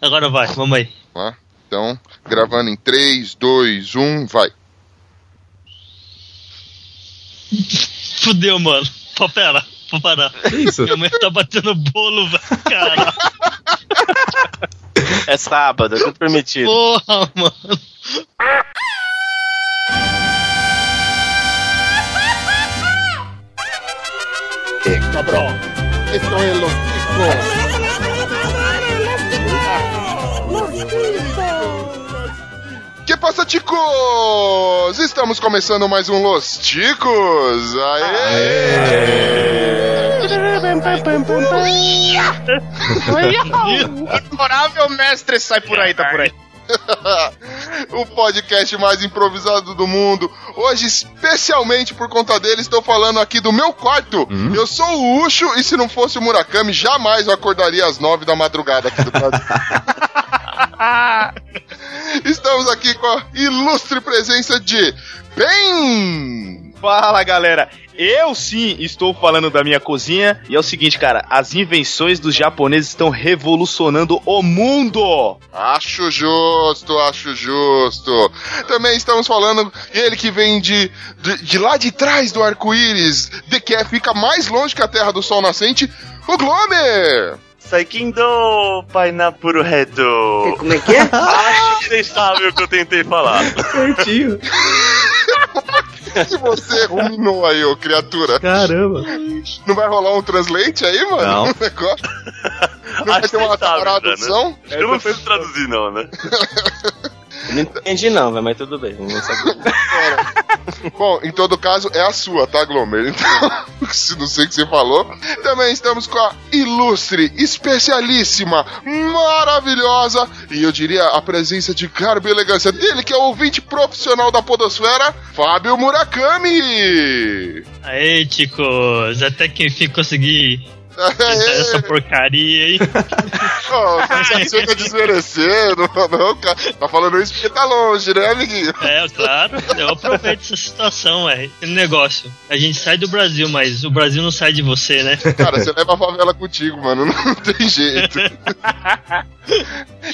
Agora vai, vamos aí. Tá? Então, gravando em 3, 2, 1, vai. Fudeu, mano. Pô, pera, vou parar. Que isso? Minha mãe tá batendo bolo, velho. Cara, É sábado, é tudo permitido. porra, mano. Cabrón. Esto es los ticos. Que passa, ticos? Estamos começando mais um Los Ticos. Aê! Adorável mestre sai por aí, tá por aí. o podcast mais improvisado do mundo. Hoje, especialmente por conta dele, estou falando aqui do meu quarto. Eu sou o Ucho e se não fosse o Murakami, jamais eu acordaria às nove da madrugada aqui do Brasil. Estamos aqui com a ilustre presença de Ben! Fala galera, eu sim estou falando da minha cozinha e é o seguinte, cara, as invenções dos japoneses estão revolucionando o mundo. Acho justo, acho justo. Também estamos falando ele que vem de, de, de lá de trás do arco-íris, de que é, fica mais longe que a Terra do Sol Nascente, o Glomer! Saikindo, Painapuro Redo. Como é que é? Acho que vocês sabem o que eu tentei falar. Certinho. que você ruminou aí, ô criatura? Caramba. Não vai rolar um translate aí, mano? Não. Negócio? Não vai Acho ter uma que vocês sabem, tradução? né? Eu não preciso traduzir, não, né? Não entendi, não, mas tudo bem. Vamos saber. Bom, em todo caso, é a sua, tá, Glomer? Então, se não sei o que você falou. Também estamos com a ilustre, especialíssima, maravilhosa, e eu diria a presença de garbo e elegância dele, que é o ouvinte profissional da podosfera, Fábio Murakami! Aê, ticos. Até que enfim consegui essa porcaria aí. Oh, você chega desmerecendo, não, cara. Tá falando isso porque tá longe, né, amiguinho? É, claro. Eu aproveito essa situação, é. Aquele negócio. A gente sai do Brasil, mas o Brasil não sai de você, né? Cara, você leva a favela contigo, mano. Não tem jeito.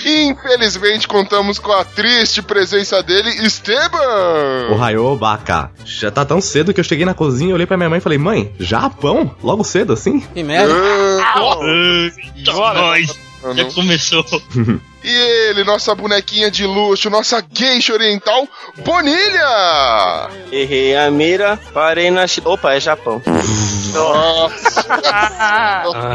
Infelizmente, contamos com a triste presença dele, Esteban! O Raio Baka. Já tá tão cedo que eu cheguei na cozinha, olhei pra minha mãe e falei, mãe, Japão? Logo cedo assim? Que merda. Eita, nós. Já mano. começou. E ele, nossa bonequinha de luxo, nossa geisha oriental, Bonilha! Errei a mira, parei na. Opa, é Japão. Nossa,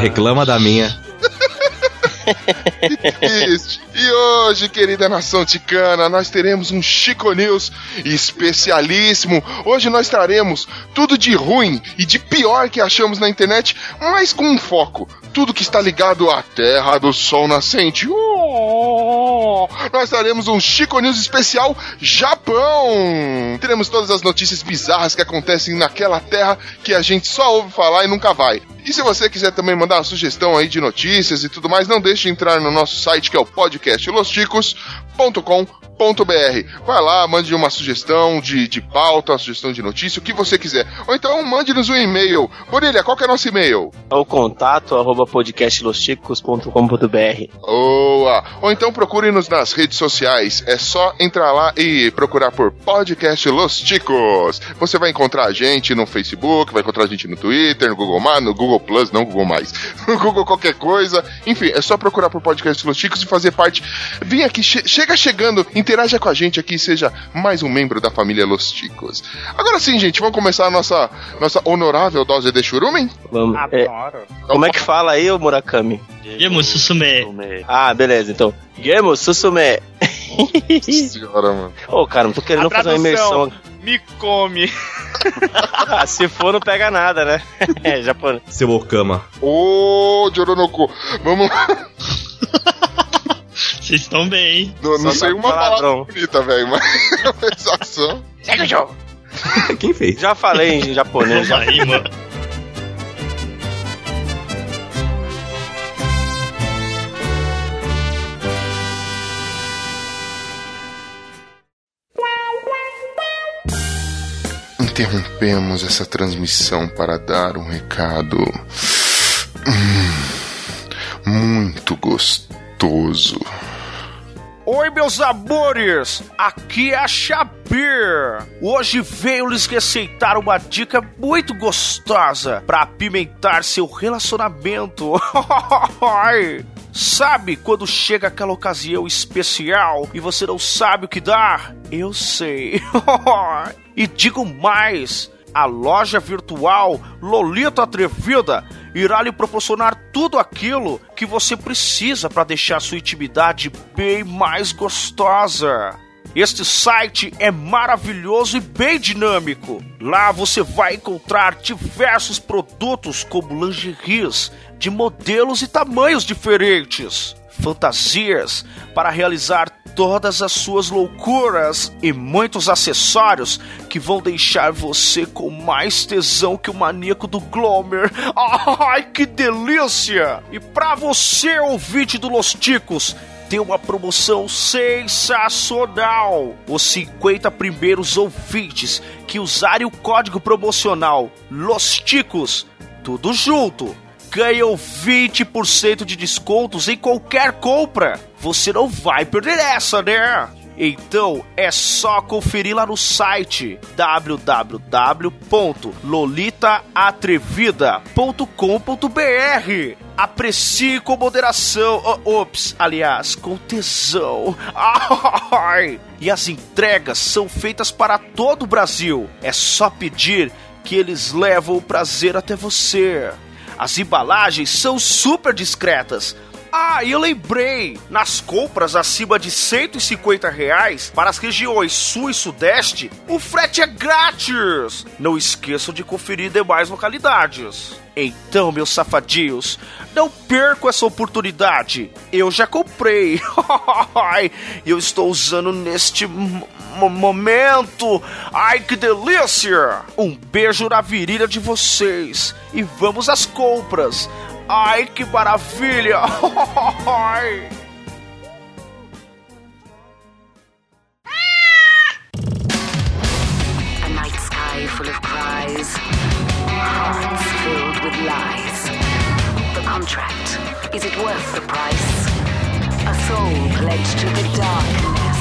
Reclama da minha. que triste. E hoje, querida nação ticana, nós teremos um Chico News especialíssimo. Hoje nós traremos tudo de ruim e de pior que achamos na internet, mas com um foco. Tudo que está ligado à Terra do Sol Nascente. Oh! Nós traremos um Chico News especial Japão. Teremos todas as notícias bizarras que acontecem naquela terra que a gente só ouve falar e nunca vai. E se você quiser também mandar uma sugestão aí de notícias e tudo mais, não deixe de entrar no nosso site que é o podcastlosticos.com.br. Vai lá, mande uma sugestão de, de pauta, uma sugestão de notícia, o que você quiser. Ou então mande-nos um e-mail. Bonilha, qual que é nosso e-mail? É o contato arroba podcastlosticos.com.br. Boa! Ou então procure-nos nas redes sociais. É só entrar lá e procurar por Podcast Los Ticos. Você vai encontrar a gente no Facebook, vai encontrar a gente no Twitter, no Google Mais, no Google Plus, não Google Mais, no Google qualquer coisa. Enfim, é só procurar por Podcast Los Ticos e fazer parte. Vem aqui, che- chega chegando, interaja com a gente aqui, seja mais um membro da família Los Ticos. Agora sim, gente, vamos começar a nossa, nossa honorável dose de churumen? Vamos. É, como é que fala aí, ô Murakami? Gemo Susume. Ah, beleza, então. Gemo Susume. Senhora, mano. Ô, cara, não tô querendo fazer uma imersão. Me come. Ah, se for, não pega nada, né? É, japonês. Seu Okama. Ô, Joronoku, vamos lá. Vocês estão bem, hein? Não, não sei tá uma palavra bonita, velho, mas a sensação. Segue o jogo. Quem fez? Já falei em japonês. Aí, mano. Interrompemos essa transmissão para dar um recado hum, muito gostoso. Oi, meus amores! Aqui é a Xabir. Hoje veio lhes receitar uma dica muito gostosa para apimentar seu relacionamento. sabe quando chega aquela ocasião especial e você não sabe o que dar? Eu sei. e digo mais a loja virtual Lolita Atrevida irá lhe proporcionar tudo aquilo que você precisa para deixar sua intimidade bem mais gostosa. Este site é maravilhoso e bem dinâmico. Lá você vai encontrar diversos produtos como lingeries de modelos e tamanhos diferentes, fantasias para realizar todas as suas loucuras e muitos acessórios que vão deixar você com mais tesão que o maníaco do Glomer. Ai, que delícia! E para você, ouvinte do Los Ticos, tem uma promoção sensacional. Os 50 primeiros ouvintes que usarem o código promocional Los Ticos, tudo junto ganham 20% de descontos em qualquer compra. Você não vai perder essa, né? Então é só conferir lá no site www.lolitaatrevida.com.br. Aprecie com moderação, oh, ops, aliás, com tesão. Ai! E as entregas são feitas para todo o Brasil. É só pedir que eles levam o prazer até você. As embalagens são super discretas. Ah, e eu lembrei, nas compras acima de 150 reais para as regiões sul e sudeste, o frete é grátis. Não esqueçam de conferir demais localidades. Então, meus safadinhos, não percam essa oportunidade. Eu já comprei. E eu estou usando neste momento. Ai, que delícia! Um beijo na virilha de vocês. E vamos às compras. Ai, que maravilha! A cries, is it worth the price? A soul pledged to the darkness.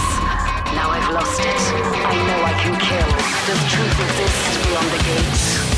Now I've lost it. I know I can kill. Does truth exist beyond the gates?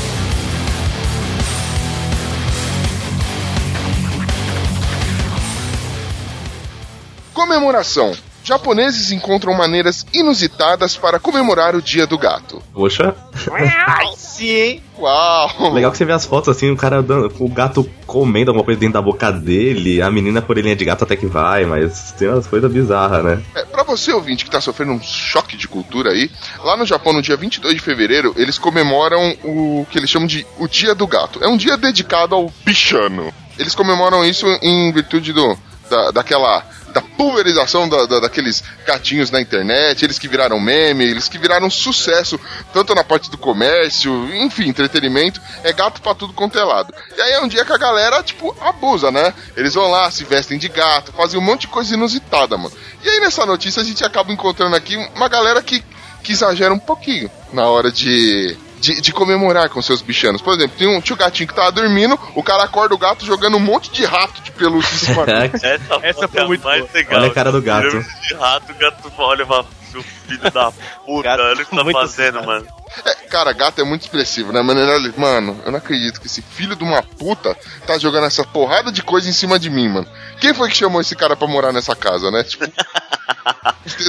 Comemoração. Japoneses encontram maneiras inusitadas para comemorar o Dia do Gato. Poxa. Ai, sim, hein? Uau! Legal que você vê as fotos assim, o cara dando, o gato comendo alguma coisa dentro da boca dele, a menina por orelhinha de gato até que vai, mas tem umas coisas bizarras, né? É, pra você, ouvinte, que tá sofrendo um choque de cultura aí, lá no Japão, no dia 22 de fevereiro, eles comemoram o que eles chamam de o Dia do Gato. É um dia dedicado ao bichano. Eles comemoram isso em virtude do, da, daquela da pulverização da, da, daqueles gatinhos na internet, eles que viraram meme, eles que viraram sucesso, tanto na parte do comércio, enfim, entretenimento, é gato pra tudo quanto é lado. E aí é um dia que a galera, tipo, abusa, né? Eles vão lá, se vestem de gato, fazem um monte de coisa inusitada, mano. E aí nessa notícia a gente acaba encontrando aqui uma galera que, que exagera um pouquinho na hora de de, de, comemorar com seus bichanos. Por exemplo, tem um tio gatinho que tava dormindo, o cara acorda o gato jogando um monte de rato de pelúcia em cima dele. Essa, Essa foi é muito mais boa. legal. Olha a cara do gato. De rato, o gato olha e fala, filho da puta, Gato olha o que tá fazendo, mano. É, cara, gato é muito expressivo, né? Mano, ele- mano, eu não acredito que esse filho de uma puta tá jogando essa porrada de coisa em cima de mim, mano. Quem foi que chamou esse cara pra morar nessa casa, né? Tipo.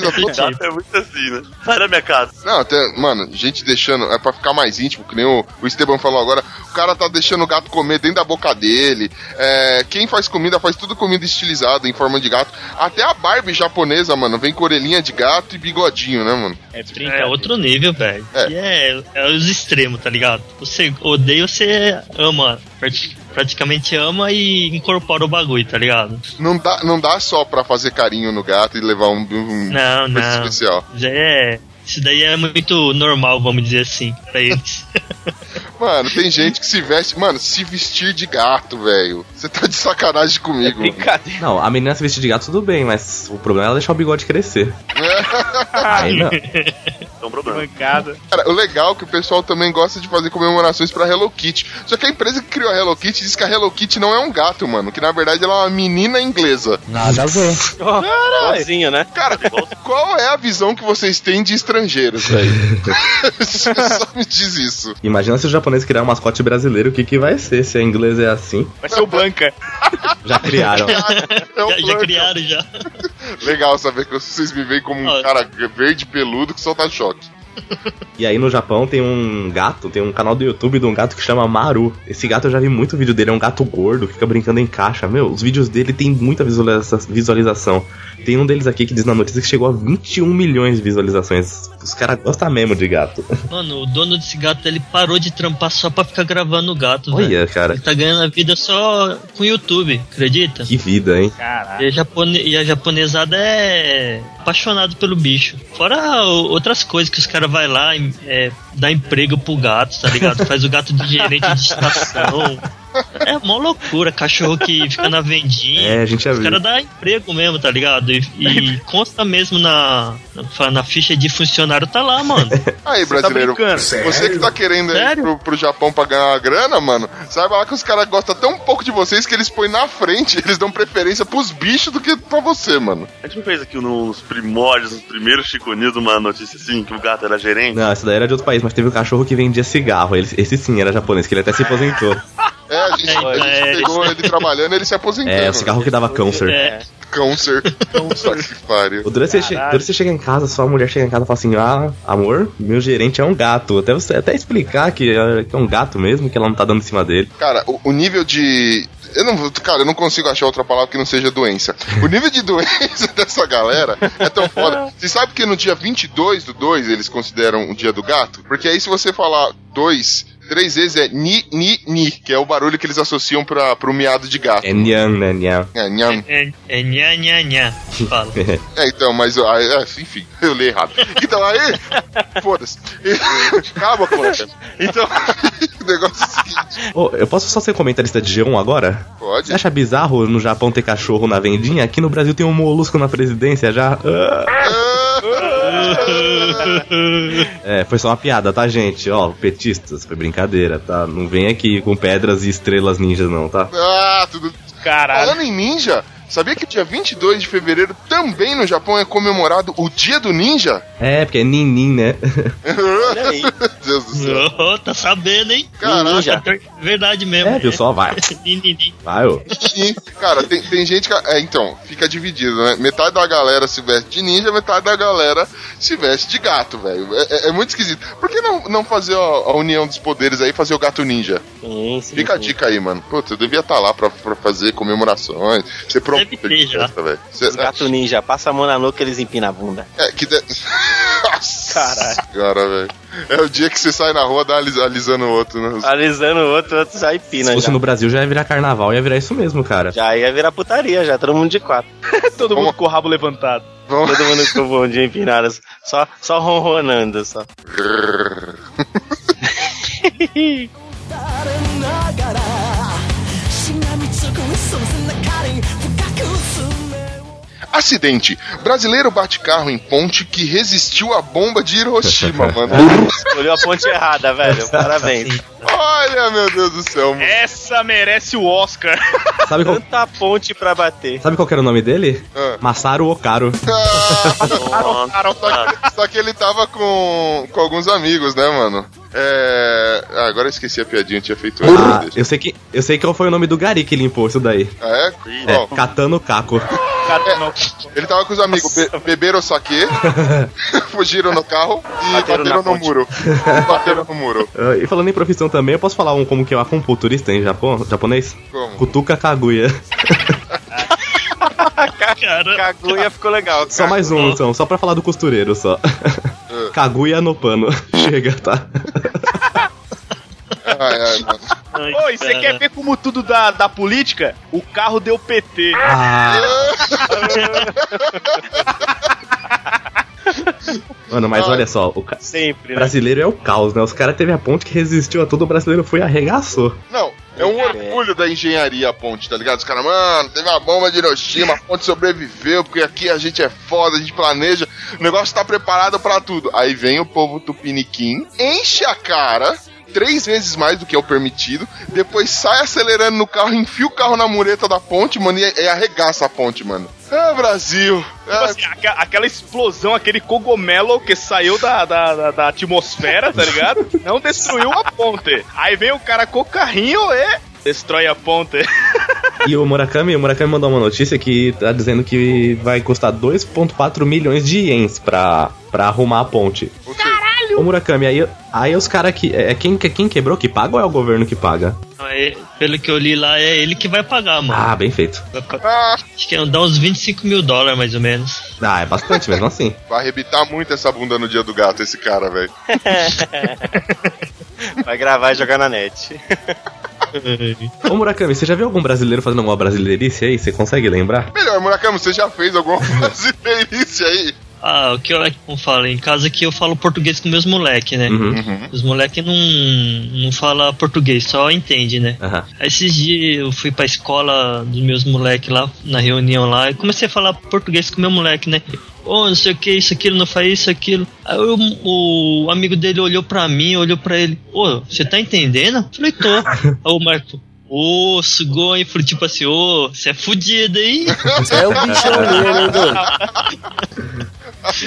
Gato é muito assim, né? Sai da minha casa. Não, até, mano, gente deixando. É pra ficar mais íntimo, que nem o, o Esteban falou agora. O cara tá deixando o gato comer dentro da boca dele. É, quem faz comida faz tudo comida estilizada em forma de gato. Até a Barbie japonesa, mano, vem com orelhinha de gato e bigodinho, né, mano? É É outro nível, velho. É. É. é, os extremos, tá ligado? Você odeia, você ama. Prati- Praticamente ama e incorpora o bagulho, tá ligado? Não dá, não dá só pra fazer carinho no gato e levar um, um Não, não. especial. Já é. Isso daí é muito normal, vamos dizer assim, pra eles. Mano, tem gente que se veste. Mano, se vestir de gato, velho. Você tá de sacanagem É comigo. brincadeira. Não, a menina se vestir de gato tudo bem, mas o problema é ela deixar o bigode crescer. Aí não. É um problema. Cara, o legal é que o pessoal também gosta de fazer comemorações pra Hello Kitty. Só que a empresa que criou a Hello Kitty diz que a Hello Kitty não é um gato, mano. Que na verdade ela é uma menina inglesa. Nada a ver. Sozinho, né? Cara, qual é a visão que vocês têm de estrangeiros, velho? Só me diz isso. Imagina se o japonês criar um mascote brasileiro, o que, que vai ser? Se a inglês é assim. Vai ser o Blanca. Já criaram. É Já, já criaram já. Legal saber que vocês me veem como um cara verde peludo que solta choque. E aí no Japão tem um gato, tem um canal do YouTube de um gato que chama Maru. Esse gato eu já vi muito vídeo dele, é um gato gordo que fica brincando em caixa. Meu, os vídeos dele tem muita visualiza- visualização. Tem um deles aqui que diz na notícia que chegou a 21 milhões de visualizações. Os caras gostam mesmo de gato. Mano, o dono desse gato, ele parou de trampar só pra ficar gravando o gato, velho. Olha, cara, Ele tá ganhando a vida só com o YouTube, acredita? que vida, hein? Caralho. E a, japone- e a japonesada é apaixonado pelo bicho. Fora outras coisas que os caras vai lá é, dá emprego pro gato, tá ligado? Faz o gato de gerente de estação. É mó loucura, cachorro que fica na vendinha. É, a gente já Os caras dão emprego mesmo, tá ligado? E, e consta mesmo na, na, na ficha de funcionário, tá lá, mano. Aí, Você tá brasileiro, brincando? você que tá querendo ir pro, pro Japão pra ganhar uma grana, mano, saiba lá que os caras gostam tão pouco de vocês que eles põem na frente, eles dão preferência pros bichos do que pra você, mano. A gente não fez aqui nos primórdios, nos primeiros Chico News, uma notícia assim, que o gato era gerente. Não, esse daí era de outro país, mas teve um cachorro que vendia cigarro. Ele- esse sim era japonês, que ele até se aposentou. É, a gente, a gente É, pegou ele trabalhando e ele se aposentando. É, o cigarro que dava câncer. É, Câncer. Só que pariu. O é você, chega em casa, sua mulher chega em casa e fala assim: Ah, amor, meu gerente é um gato. Até você até explicar que é, que é um gato mesmo, que ela não tá dando em cima dele. Cara, o, o nível de. Eu não, vou- cara, eu não consigo achar outra palavra que não seja doença. O nível de doença dessa galera é tão foda. Você sabe que no dia 22 do 2 eles consideram o dia do gato? Porque aí se você falar 2 três vezes é ni, ni, ni, que é o barulho que eles associam pra, pro miado de gato. É nhan, né, nhan. É, nham. é, é nha, nha, nha. Fala. É, então, mas. ah, é, enfim, eu li errado. Então aí. Foda-se. Calma, poxa. Então, o negócio é o seguinte: Ô, eu posso só ser comentarista de G1 agora? pode. Você acha bizarro no Japão ter cachorro na vendinha? Aqui no Brasil tem um molusco na presidência já. Ah. É, foi só uma piada, tá, gente? Ó, petistas, foi brincadeira, tá? Não vem aqui com pedras e estrelas ninjas, não, tá? Ah, tudo. Caralho. Falando em ninja, sabia que dia 22 de fevereiro também no Japão é comemorado o Dia do Ninja? É, porque é nin-nin, né? Olha aí. Deus do céu. Ô, tá sabendo, hein? Caraca. Verdade mesmo. É, viu só? Vai. Nin, nin, nin. Vai, ô. Sim. Cara, tem, tem gente que. É, então, fica dividido, né? Metade da galera se veste de ninja, metade da galera se veste de gato, velho. É, é- é muito esquisito. Por que não, não fazer a, a união dos poderes aí e fazer o gato ninja? Sim, sim, Fica a sim. dica aí, mano. Putz, eu devia estar lá pra, pra fazer comemorações. Ser Deve ter já. Os gato ninja, passa a mão na nuca eles empinam a bunda. É, que. De... Nossa Cara, velho. É o dia que você sai na rua dá alis- alisando o outro, né? Alisando o outro, o outro já empina. Se fosse já. no Brasil já ia virar carnaval, ia virar isso mesmo, cara. Já ia virar putaria, já, todo mundo de quatro. Todo mundo Vamos- com o rabo levantado. Vamos. Todo mundo com o bundinho empinado, só, só ronronando, só. Acidente. Brasileiro bate carro em ponte que resistiu à bomba de Hiroshima, mano. Escolheu a ponte errada, velho. Parabéns. Olha, meu Deus do céu, mano. Essa merece o Oscar. Sabe qual, Tanta ponte pra bater. sabe qual era o nome dele? Ah. Masaru Okaro. Nossa, Só que, só que ele tava com, com alguns amigos, né, mano? É. Ah, agora eu esqueci a piadinha, eu tinha feito. Ah, eu sei que eu sei qual foi o nome do gari que limpou isso daí. Ah, é? É, Qual? Kako. Cara, não. Ele tava com os amigos, be beberam saque, fugiram no carro e Bateram bateram, no muro. bateram no muro. Ah, e falando em profissão também, eu posso falar um como que é um acupunturista em Japão, japonês? Como? Kutuka Kaguya. Cara, Kaguya ficou legal. Só mais um, então, só pra falar do costureiro só. Kaguya no pano. Chega, tá? Ai, ai, mano. ai, Oi, você quer ver como tudo da, da política? O carro deu PT. Ah. Mano, mas olha só, o ca- Sempre, né? brasileiro é o caos, né? Os caras teve a ponte que resistiu a tudo, o brasileiro foi e arregaçou. Não, É um orgulho da engenharia a ponte, tá ligado? Os caras, mano, teve uma bomba de Hiroshima, a ponte sobreviveu, porque aqui a gente é foda, a gente planeja, o negócio tá preparado pra tudo. Aí vem o povo tupiniquim, enche a cara, três vezes mais do que é o permitido, depois sai acelerando no carro, enfia o carro na mureta da ponte, mano, e, e arregaça a ponte, mano. Ah, Brasil! Tipo Ah, assim, aque- aquela explosão, aquele cogumelo que saiu da, da, da- da atmosfera, tá ligado? Não destruiu a ponte. Aí vem o cara com o carrinho e destrói a ponte. E o Murakami, o Murakami mandou uma notícia que tá dizendo que vai custar 2,4 milhões de ienes pra, pra arrumar a ponte. Caralho! Ô Murakami, aí, aí os caras que. É quem, quem quebrou que paga ou é o governo que paga? É, pelo que eu li lá, é ele que vai pagar, mano. Ah, bem feito. Ah, Acho que dá uns 25 mil dólares, mais ou menos. Ah, é bastante mesmo assim. vai arrebitar muito essa bunda no dia do gato, esse cara, velho. Vai gravar e jogar na net. Ô Murakami, você já viu algum brasileiro fazendo alguma brasileirice aí? Você consegue lembrar? Melhor, Murakami, você já fez alguma brasileirice aí? Ah, o que eu, falo, em casa aqui eu falo português com meus moleques, né? Uhum. Os moleques não, não falam português, só entende, né? Aham. Aí esses dias eu fui pra escola dos meus moleques lá, na reunião lá, e comecei a falar português com meu moleque, né? Ô, não sei o que, isso, aquilo, não faz isso, aquilo. Aí o, o amigo dele olhou pra mim, olhou pra ele, ô, você tá entendendo? Eu falei, tô. Aí o Marco, ô, sugou, hein? Falei, tipo assim, ô, você é fudido, hein? Você é o bichão mesmo, hein, doido?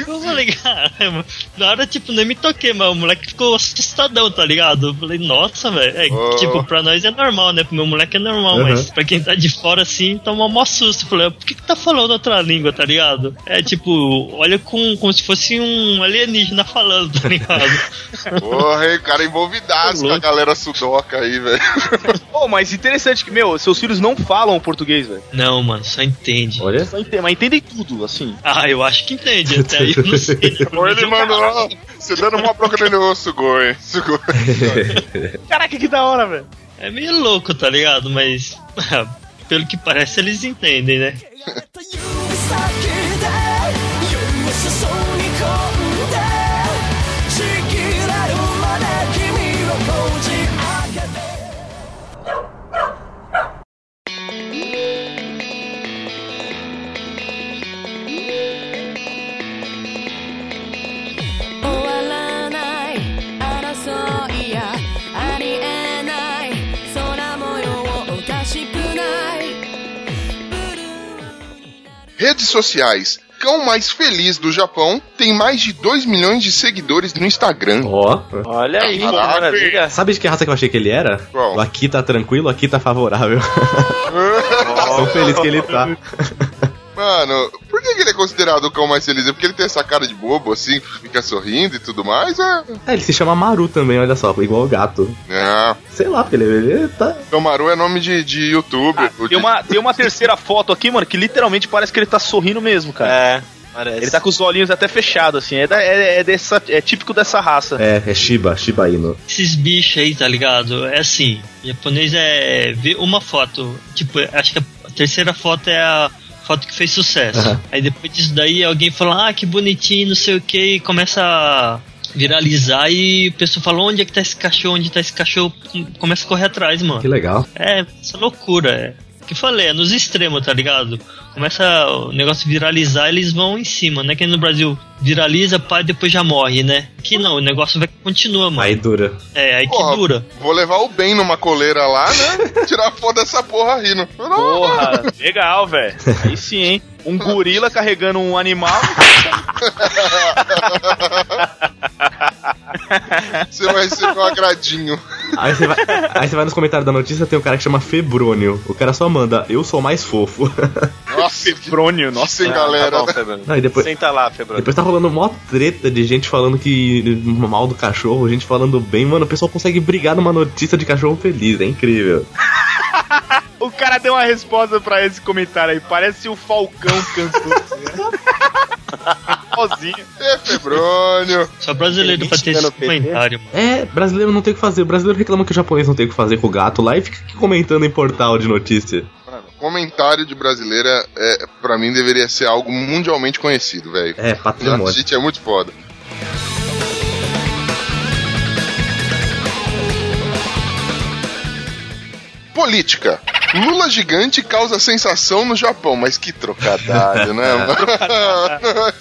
Eu falei, caramba, na hora, tipo, nem me toquei, mas o moleque ficou assustadão, tá ligado? Eu falei, nossa, velho. É, Oh. tipo, pra nós é normal, né? Pro meu moleque é normal, Uhum. mas pra quem tá de fora assim, toma mó susto. Eu falei, por que que tá falando outra língua, tá ligado? É tipo, olha com, como se fosse um alienígena falando, tá ligado? Porra, hein, o cara envolvidaço com a galera sudoca aí, velho. Pô, mas interessante que, meu, seus filhos não falam português, velho. Não, mano, só entende. Olha. Só entendem, mas entendem tudo, assim. Ah, eu acho que entende, até aí eu não sei. Ou ele mandou, ó, você dando uma bronca nele, ô, Sugoi, Sugoi. Caraca, que da hora, velho. É meio louco, tá ligado? Mas, pelo que parece, eles entendem, né? Redes sociais. Cão mais feliz do Japão tem mais de 2 milhões de seguidores no Instagram. Ó. Olha aí, que maravilha. Sabe de que raça que eu achei que ele era? Qual? O aqui tá tranquilo, aqui tá favorável. Tão feliz que ele tá. Mano, por que que ele é considerado o cão mais feliz? É porque ele tem essa cara de bobo, assim, fica sorrindo e tudo mais? É. É, ele se chama Maru também, olha só, igual o gato. É. Sei lá, porque ele, ele tá. Tomaru é nome de, de youtuber. o Tem uma, tem uma terceira foto aqui, mano, que literalmente parece que ele tá sorrindo mesmo, cara. É, parece. Ele tá com os olhinhos até fechados, assim. É, da- é, é dessa, é típico dessa raça. É, é Shiba, Shiba Inu. Esses bichos aí, tá ligado? É assim, japonês é ver uma foto, tipo, acho que a terceira foto é a foto que fez sucesso. Aham. Aí depois disso daí alguém fala, ah, que bonitinho, não sei o que, e começa a viralizar e o pessoal fala, onde é que tá esse cachorro, onde tá esse cachorro, Com- começa a correr atrás, mano. Que legal. É, essa loucura, é. Que falei, é nos extremos, tá ligado? Começa o negócio viralizar, eles vão em cima, né? Que no Brasil viraliza, pai, depois já morre, né? Que não, o negócio vai continua, mano. Aí dura. É, aí Porra, que dura. Vou levar o bem numa coleira lá, né? Tirar foto dessa porra rindo. Porra, legal, velho. Aí sim, hein? Um gorila carregando um animal. Você vai receber um agradinho. Aí você vai, aí você vai nos comentários da notícia, tem um cara que chama Febrônio. O cara só manda, eu sou mais fofo. Nossa, que Frônio, nossa. sem galera. Tá bom, né? Febrônio. Não, depois, Senta lá, Febrônio. depois tá rolando mó treta de gente falando que mal do cachorro, gente falando bem. Mano, o pessoal consegue brigar numa notícia de cachorro feliz, é incrível. O cara deu uma resposta pra esse comentário aí. Parece o Falcão cantor. Sozinho. É, Febrônio. Só brasileiro pra ter esse comentário, mano. É, brasileiro não tem o que fazer. O brasileiro reclama que o japonês não tem o que fazer com o gato lá e fica aqui comentando em portal de notícia. Mano, comentário de brasileira, é, pra mim, deveria ser algo mundialmente conhecido, velho. É, A patrimônio. gente é muito foda. Política. Lula gigante causa sensação no Japão, mas que trocadilho, né, mano?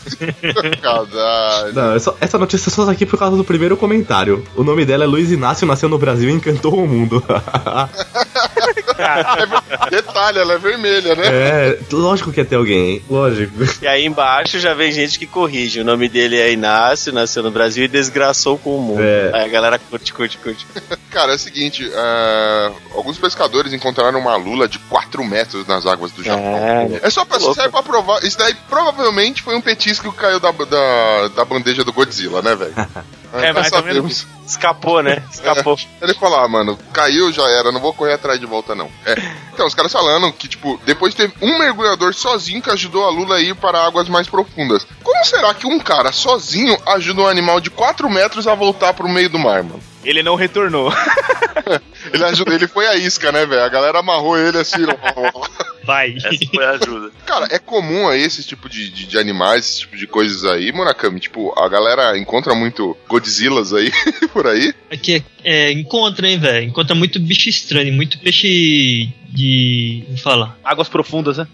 que trocadilho. Não, essa, essa notícia só tá aqui por causa do primeiro comentário. O nome dela é Luiz Inácio, nasceu no Brasil e encantou o mundo. É Detalhe, ela é vermelha, né? é, lógico que ia ter alguém, hein? Lógico. E aí embaixo já vem gente que corrige. O nome dele é Inácio, nasceu no Brasil e desgraçou com o mundo. É. Aí a galera curte, curte, curte. Cara, é o seguinte: é, alguns pescadores encontraram uma lula de 4 metros nas águas do Japão. É, É só pra, serve pra provar. Isso daí provavelmente foi um petisco que caiu da, da, da bandeja do Godzilla, né, velho? É, Nós mais ou menos sabemos. escapou, né? Escapou. Ele falou, ah, mano, caiu, já era, não vou correr atrás de volta, não. É. Então, os caras falando que, tipo, depois teve um mergulhador sozinho que ajudou a Lula a ir para águas mais profundas. Como será que um cara sozinho ajuda um animal de 4 metros a voltar pro meio do mar, mano? Ele não retornou. Ele ajuda, ele foi a isca, né, velho? A galera amarrou ele assim. ó. Vai. Essa foi a ajuda. Cara, é comum aí esse tipo de, de, de animais, esse tipo de coisas aí, Murakami. Tipo, a galera encontra muito Godzillas aí por aí. Aqui é, encontra, hein, velho? Encontra muito bicho estranho, muito peixe de. Como fala? Águas profundas, né?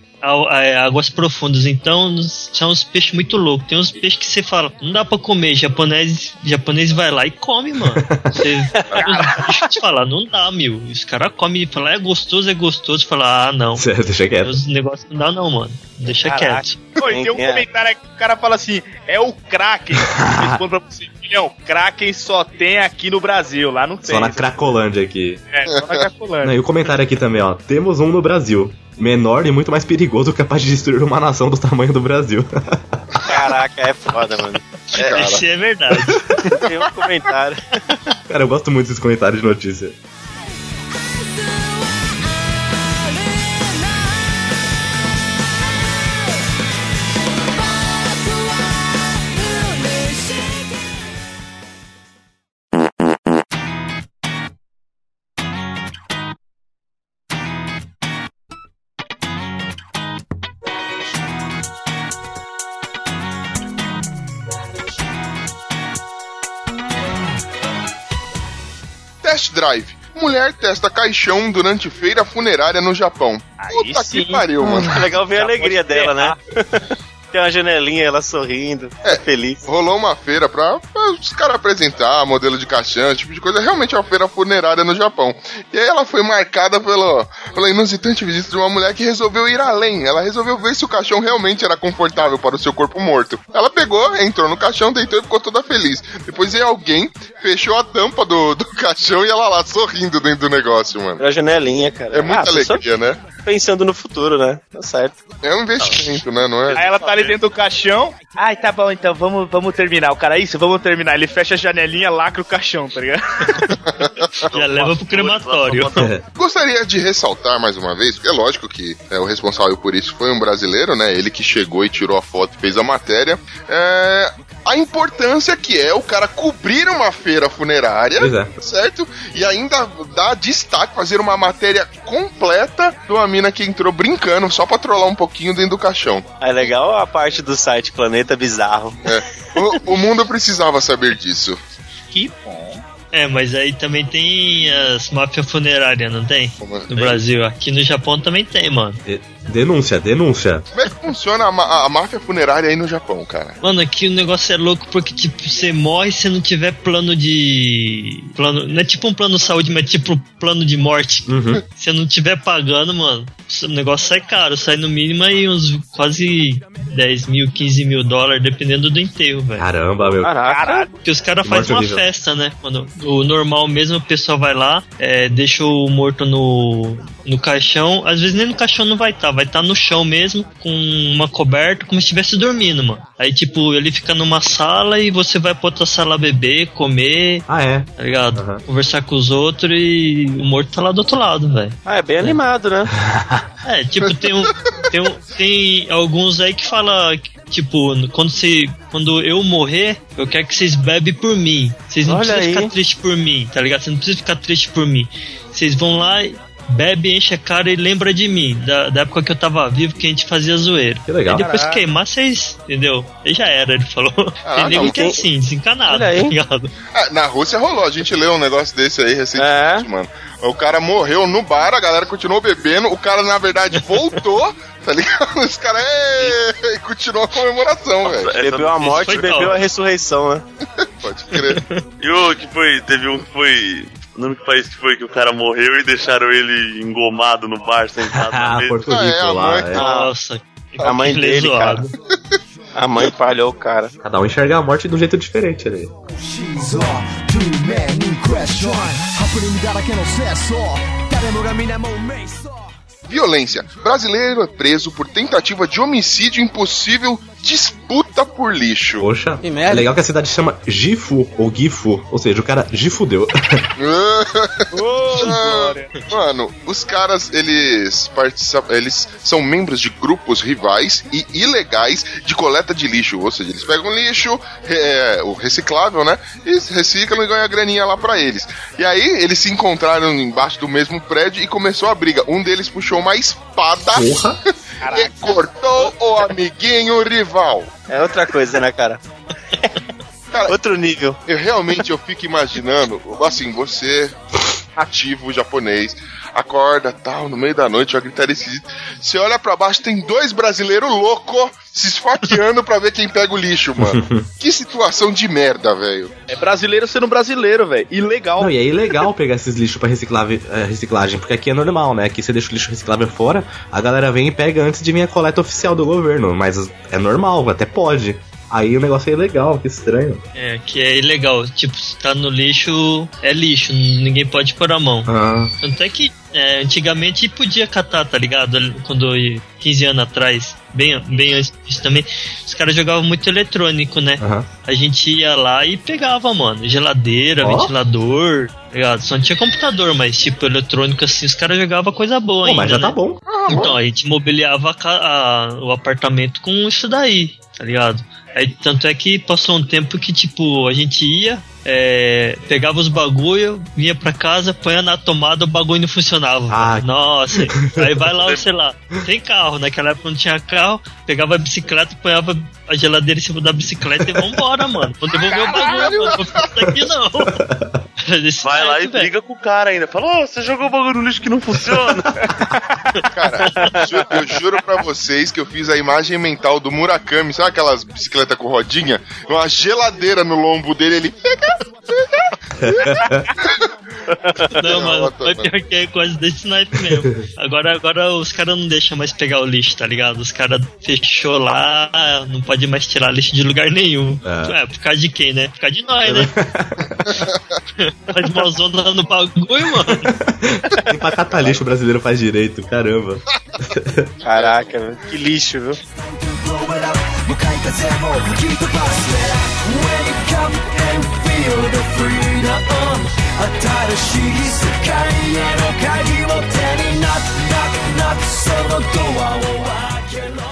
É, águas profundas. Então, são uns peixes muito loucos. Tem uns peixes que você fala, não dá pra comer. Japonês, japonês vai lá e come, mano. Você os fala, não dá, meu. Os caras comem e falam, é gostoso, é gostoso. Fala, ah, não. Cê- Deixa quieto. Os negócios não dá, não, mano. Deixa Caraca. quieto. E tem um É. comentário que o cara fala assim: é o Kraken. Eu Respondo pra você: Não, Kraken só tem aqui no Brasil, lá não tem. Só na Cracolândia aqui. É, só na Não, Cracolândia. e o comentário aqui também, ó. Temos um no Brasil. Menor e muito mais perigoso, capaz de destruir uma nação do tamanho do Brasil. Caraca, é foda, mano. Cara. Esse é verdade. Tem um comentário. Cara, eu gosto muito desses comentários de notícia. Mulher testa caixão durante feira funerária no Japão. Puta sim. que pariu, mano. É legal ver a alegria dela, né? Tem uma janelinha, ela sorrindo, feliz. Rolou uma feira pra, pra os caras apresentar modelo de caixão, esse tipo de coisa. Realmente é uma feira funerária no Japão. E aí ela foi marcada pelo, pela inusitante visita de uma mulher que resolveu ir além. Ela resolveu ver se o caixão realmente era confortável para o seu corpo morto. Ela pegou, entrou no caixão, deitou e ficou toda feliz. Depois veio alguém, fechou a tampa do, do caixão e ela lá sorrindo dentro do negócio, mano. Era a janelinha, cara. É muita Ah, só alegria, né? Pensando no futuro, né? Tá certo. É um investimento, né? Não é? Aí ela tá ali dentro do caixão. Ai, tá bom, então vamos, vamos terminar. O cara, isso, vamos terminar. Ele fecha a janelinha, lacra o caixão, tá ligado? Já leva pro crematório. Gostaria de ressaltar mais uma vez, porque é lógico que é, o responsável por isso foi um brasileiro, né? Ele que chegou e tirou a foto e fez a matéria. É, a importância que é o cara cobrir uma feira funerária, é. certo? E ainda dar destaque, fazer uma matéria completa de uma mina que entrou brincando só pra trollar um pouquinho dentro do caixão. É legal a parte do site Planeta Bizarro. É, o, o mundo precisava saber disso. Que bom. É, mas aí também tem as máfias funerárias, não tem? No Brasil. Aqui no Japão também tem, mano. Denúncia, denúncia. Como é que funciona a, a máfia funerária aí no Japão, cara? Mano, aqui o negócio é louco porque, tipo, você morre se não tiver plano de. Plano. Não é tipo um plano de saúde, mas tipo plano de morte. Uhum. Se não tiver pagando, mano, o negócio sai caro. Sai no mínimo aí uns quase 10 mil, 15 mil dólares, dependendo do enterro, velho. Caramba, meu. Caraca. Porque os caras fazem uma horrível. festa, né? Quando o normal mesmo, o pessoal vai lá, é, deixa o morto no, no caixão. Às vezes nem no caixão não vai estar, vai estar no chão mesmo, com uma coberta, como se estivesse dormindo, mano. Aí, tipo, ele fica numa sala e você vai pra outra sala beber, comer, Ah, é. tá ligado? Aham. Conversar com os outros e o morto tá lá do outro lado, velho. Ah, é bem animado, né? É, tipo, tem, um, tem, um, tem alguns aí que fala, que, tipo, quando, você, quando eu morrer, eu quero que vocês bebem por mim. Vocês não Olha precisam aí. ficar tristes por mim, tá ligado? Você não precisa ficar triste por mim. Vocês vão lá e bebe, enche a cara e lembra de mim, da, da época que eu tava vivo, que a gente fazia zoeira. Que legal. E depois Caraca. queimar vocês, entendeu? E já era, ele falou. Ah, Tem nego não, que é assim, desencanado, tá ligado? Ah, na Rússia rolou, a gente leu um negócio desse aí recentemente, É? mano. O cara morreu no bar, a galera continuou bebendo, o cara, na verdade, voltou, tá ligado? Os caras, "Ê", e continuou a comemoração, velho. Bebeu a morte e bebeu a ressurreição, né? Pode crer. E o que foi? Teve um que foi. Não que país que foi que o cara morreu e deixaram ele engomado no bar, sentado na ah, mesa. Ah, é, lá. É. Tá- Nossa, a mãe dele, cara. A mãe falhou o cara. Cada um enxerga a morte de um jeito diferente ali. Violência. Brasileiro é preso por tentativa de homicídio impossível disputa por lixo. Poxa, Que merda. é legal que a cidade chama Gifu, ou Gifu, ou seja, o cara gifudeu. Mano, os caras, eles participam, eles são membros de grupos rivais e ilegais de coleta de lixo. Ou seja, eles pegam lixo, é, o reciclável, né? E reciclam e ganham a graninha lá pra eles. E aí, eles se encontraram embaixo do mesmo prédio e começou a briga. Um deles puxou uma espada Porra! e cortou o amiguinho rival. É outra coisa, né, cara? Cara, Outro nível. Eu realmente eu fico imaginando, assim, você ativo japonês, acorda tal, no meio da noite, uma gritaria esquisita. Você olha pra baixo, tem dois brasileiros loucos se esfaqueando pra ver quem pega o lixo, mano. Que situação de merda, velho. É brasileiro sendo brasileiro, velho. Ilegal. Não, e é ilegal pegar esses lixos pra reciclável- eh, reciclagem, porque aqui é normal, né? Aqui você deixa o lixo reciclável fora, a galera vem e pega antes de vir a coleta oficial do governo, mas é normal, até pode. Aí o negócio é ilegal, que estranho. É, que é ilegal. Tipo, se tá no lixo, é lixo, ninguém pode pôr a mão. Ah, Tanto é que é, antigamente podia catar, tá ligado? Quando 15 anos atrás, bem, bem antes disso também, os caras jogavam muito eletrônico, né? aham. A gente ia lá e pegava, mano, geladeira, Ó. ventilador, tá ligado? Só não tinha computador, mas tipo, eletrônico assim, os caras jogavam coisa boa Pô, ainda, mas já né? tá bom. Então, a gente mobiliava a a- o apartamento com isso daí, tá ligado? Aí, tanto é que passou um tempo que, tipo, a gente ia, é, pegava os bagulho, vinha pra casa, põe na tomada, o bagulho não funcionava. Ah. Nossa, aí vai lá, sei lá, tem carro, naquela época não tinha carro, pegava a bicicleta, ponhava a geladeira em cima da bicicleta e vambora, mano. Vou devolver o bagulho, mano, não vou ficar isso aqui não. Vai lá e velho. briga com o cara ainda. Fala, ô, você jogou o bagulho no lixo que não funciona. Cara, eu juro pra vocês que eu fiz a imagem mental do Murakami, sabe aquelas bicicletas com rodinha? Uma geladeira no lombo dele, ele. Não, mano, foi pior que é quase desse naipe mesmo. Agora, agora os caras não deixam mais pegar o lixo, tá ligado? Os caras fechou lá, não pode mais tirar lixo de lugar nenhum. É. É, por causa de quem, né? Por causa de nós, né? Faz uma zona no bagulho, mano. Nem pra catar lixo o brasileiro faz direito, caramba. Caraca. Que lixo, viu? 向かい風も吹き飛ばして Wake up and feel the freedom 新しい世界への鍵を手に Knock knock knock そのドアを開けろ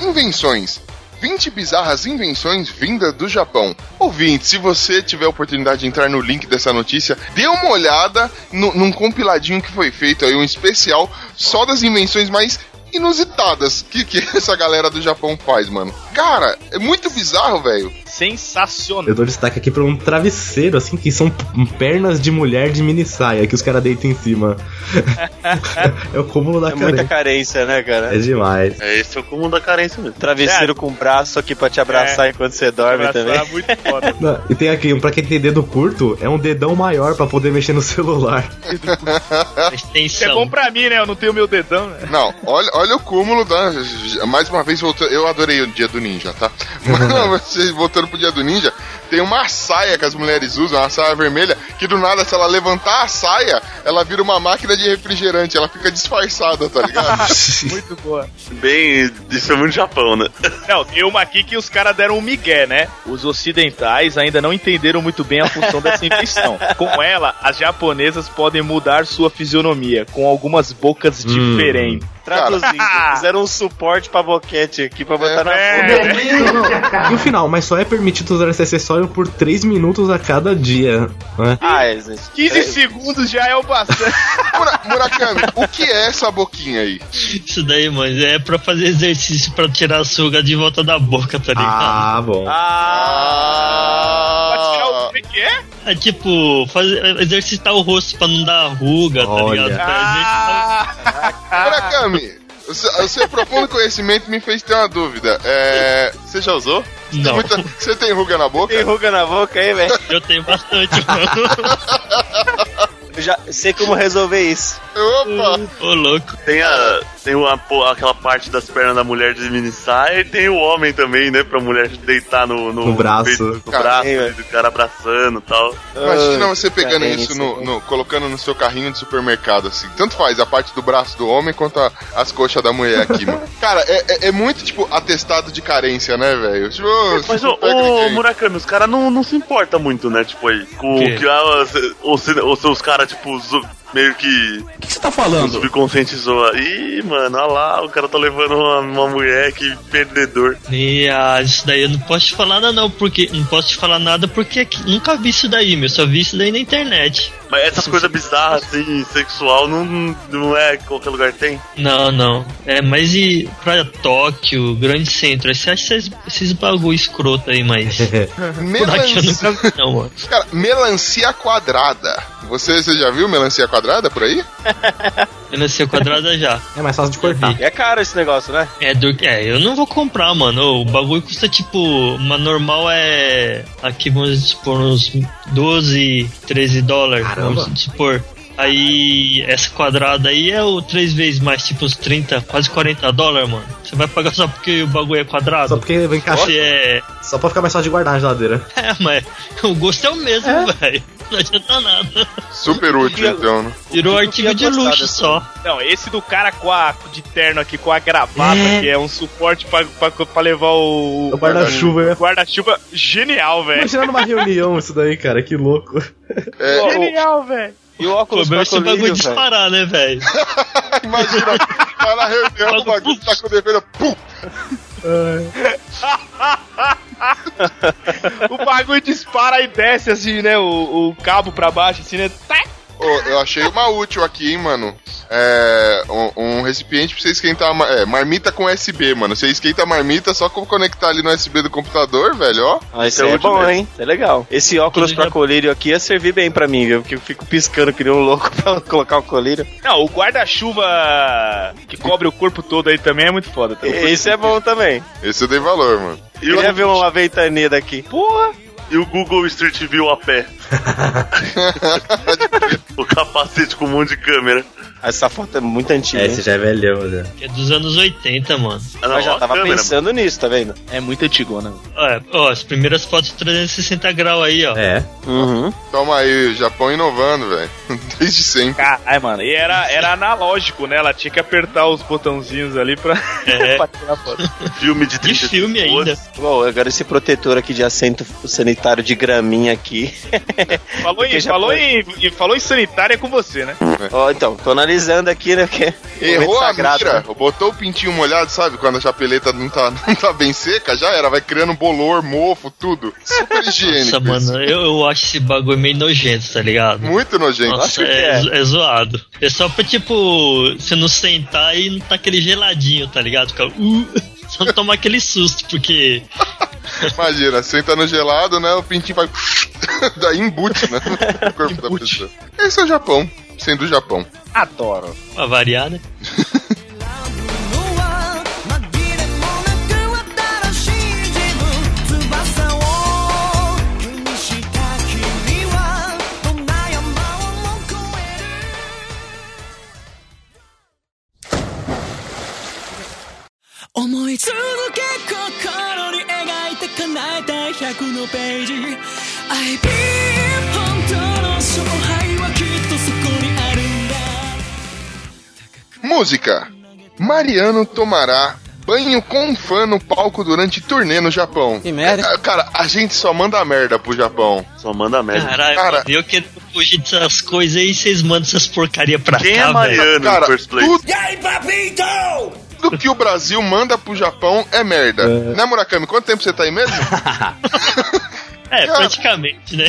Invenções. 20 bizarras invenções vindas do Japão. Ouvinte, se você tiver a oportunidade de entrar no link dessa notícia, dê uma olhada no- num compiladinho que foi feito aí, um especial só das invenções mais inusitadas que, que essa galera do Japão faz, mano. Cara, é muito bizarro, velho. Sensacional. Eu dou destaque aqui pra um travesseiro, assim, que são pernas de mulher de mini saia, que os caras deitam em cima. é o cúmulo da É muita carência. carência, né, cara? É demais. é, esse é o comum da carência mesmo. Travesseiro com braço aqui pra te abraçar enquanto você dorme Abraçar, também. muito foda. Não, e tem aqui, um pra quem tem dedo curto, é um dedão maior pra poder mexer no celular. Isso é bom pra mim, né? Eu não tenho meu dedão, né? Não, olha, olha o cúmulo da. Mais uma vez, voltando. Eu adorei o dia do ninja, tá? Mas não, vocês voltando pro dia do ninja. tem uma saia que as mulheres usam, uma saia vermelha, que do nada, se ela levantar a saia, ela vira uma máquina de refrigerante, ela fica disfarçada, tá ligado? Muito boa. Bem, isso é muito Japão, né? Não, tem uma aqui que os caras deram um migué, né? Os ocidentais ainda não entenderam muito bem a função dessa invenção. Com ela, as japonesas podem mudar sua fisionomia, com algumas bocas diferentes. Traduzindo, fizeram um suporte pra boquete aqui pra botar na É. E o final, mas só é permitido usar esse acessório por 3 minutos a cada dia. Né? Ah, é, gente. 15 segundos já é o bastante. Mura- Murakami, o que é essa boquinha aí? Isso daí, mano, é pra fazer exercício pra tirar a suga de volta da boca, tá ligado? Ah, bom. Pra tirar o Ah, que é? É tipo, fazer, exercitar o rosto pra não dar ruga, tá Olha. ligado? Pra exercitar- Murakami, o seu, o seu profundo conhecimento me fez ter uma dúvida. É, você já usou? Não, Muita- você tem ruga na boca? Tem ruga na boca aí, velho. eu tenho bastante, mano. Eu já sei como resolver isso. Opa! Ô, louco. Tem, a, tem uma, aquela parte das pernas da mulher de mini saia e tem o homem também, né? Pra mulher deitar no, no, No braço. peito, no Cara, braço, né, do cara abraçando e tal. Imagina você pegando isso isso no, é no- colocando no seu carrinho de supermercado, assim. Tanto faz a parte do braço do homem quanto a- as coxas da mulher aqui, mano. Cara, é, é- é muito, tipo, atestado de carência, né, velho? Tipo, ô, Mas ô, ô. Murakami, os caras não, não se importam muito, né? Tipo aí, com o que ah, se, ou se os caras, tipo, meio que. O que você tá falando? subconsciente zoa. Ih, mano, olha lá, o cara tá levando uma, uma mulher que perdedor. E ah, isso daí eu não posso te falar nada não, porque não posso te falar nada porque nunca vi isso daí, meu. Só vi isso daí na internet. Mas essas coisas bizarras, assim, sexual, não, não é que qualquer lugar tem. Não, não. É, mas e pra Tóquio, grande centro, aí você acha esses, esses bagulho escroto aí, mas. Melancia, nunca vi, não, mano. cara, melancia quadrada. Você, você já viu melancia quadrada por aí? Melancia quadrada já. É mais fácil de cortar. É caro esse negócio, né? É, do, é, eu não vou comprar, mano. O bagulho custa tipo. Uma normal é. Aqui vamos supor uns 12, 13 dólares. Caramba. Vamos supor. Aí essa quadrada aí é o três vezes mais, tipo uns 30, quase 40 dólares, mano. Você vai pagar só porque o bagulho é quadrado? Só porque vai encaixar. É. Só pra ficar mais fácil de guardar na geladeira. É, mas o gosto é o mesmo, velho. Não adianta nada. Super útil, então, né? Virou artigo de luxo dessa- só. Não, esse do cara com a, de terno aqui, com a gravata, É. que é um suporte pra, pra, pra levar o, O guarda-chuva. né? guarda-chuva, genial, velho. Imagina numa reunião isso daí, cara, que louco. É, Genial, velho. E o óculos é pra esse bagulho disparar, né, velho? imagina, tá na reunião, o bagulho tá com o dever, pum! O bagulho dispara e desce assim, né? O, o cabo pra baixo, assim, né? Ô, eu achei uma útil aqui, hein, mano. É. Um, um recipiente pra você esquentar. É, marmita com USB, mano. Você esquenta a marmita só com conectar ali no USB do computador, velho, ó. Ah, isso é aí é bom, mesmo. hein? Isso é legal. Esse óculos pra colírio aqui ia servir bem pra mim, viu? Porque eu fico piscando que nem um louco pra colocar o colírio. Não, o guarda-chuva que cobre o corpo todo aí também é muito foda. Também. Esse é bom também. Esse eu dei valor, mano. E o, Queria ver uma ventania daqui. Porra! E o Google Street View a pé. o capacete com um monte de câmera. Essa foto é muito antiga. É, esse já é velhão. Que é dos anos 80, mano. Ah, não, Mas já a tava câmera, pensando nisso, tá vendo? É muito antigona. Ó, ó, as primeiras fotos 360 graus aí, ó. É. Uhum. Toma aí, Japão inovando, velho. Desde sempre. Caralho, mano. E era, era analógico, né? Ela tinha que apertar os botãozinhos ali pra, É. pra tirar foto. mano. Filme de De 30 filme ainda. Bom, agora esse protetor aqui de assento sanitário de graminha aqui. Falou, em, Porque já falou, foi. em, e falou em sanitária com você, né? Ó, então, tô analisando aqui, né? Que Errou momento a sagrado, mira, né? botou o pintinho molhado, sabe? Quando a chapeleta não tá, não tá bem seca, já era, vai criando bolor, mofo, tudo. Super higiênico. Nossa, mano, eu, eu acho esse bagulho meio nojento, tá ligado? Muito nojento. Nossa, que é, é. é zoado. É só pra, tipo, você não sentar e não tá aquele geladinho, tá ligado? Fica, uh, só não tomar aquele susto, porque. Imagina, senta no gelado, né? O pintinho vai. Daí embute, né? No corpo da pessoa. Esse é o Japão, sendo o Japão. Adoro. Pra variar, né? たい100 択のページ I believe 本当の勝敗はきっとそこにあるんだ Música. Mariano tomará banho com um fã no palco durante turnê no Japão. Que merda. É, Cara, a gente só manda merda pro Japão. Só manda merda. Caralho, Cara- mano, eu querendo fugir dessas coisas aí, vocês mandam essas porcaria pra Quem cá, é velho. Mariano Cara, no first place? tudo, E aí, papito? Tudo que o Brasil manda pro Japão é merda. Né, Murakami? Quanto tempo você tá aí mesmo? É, praticamente, né?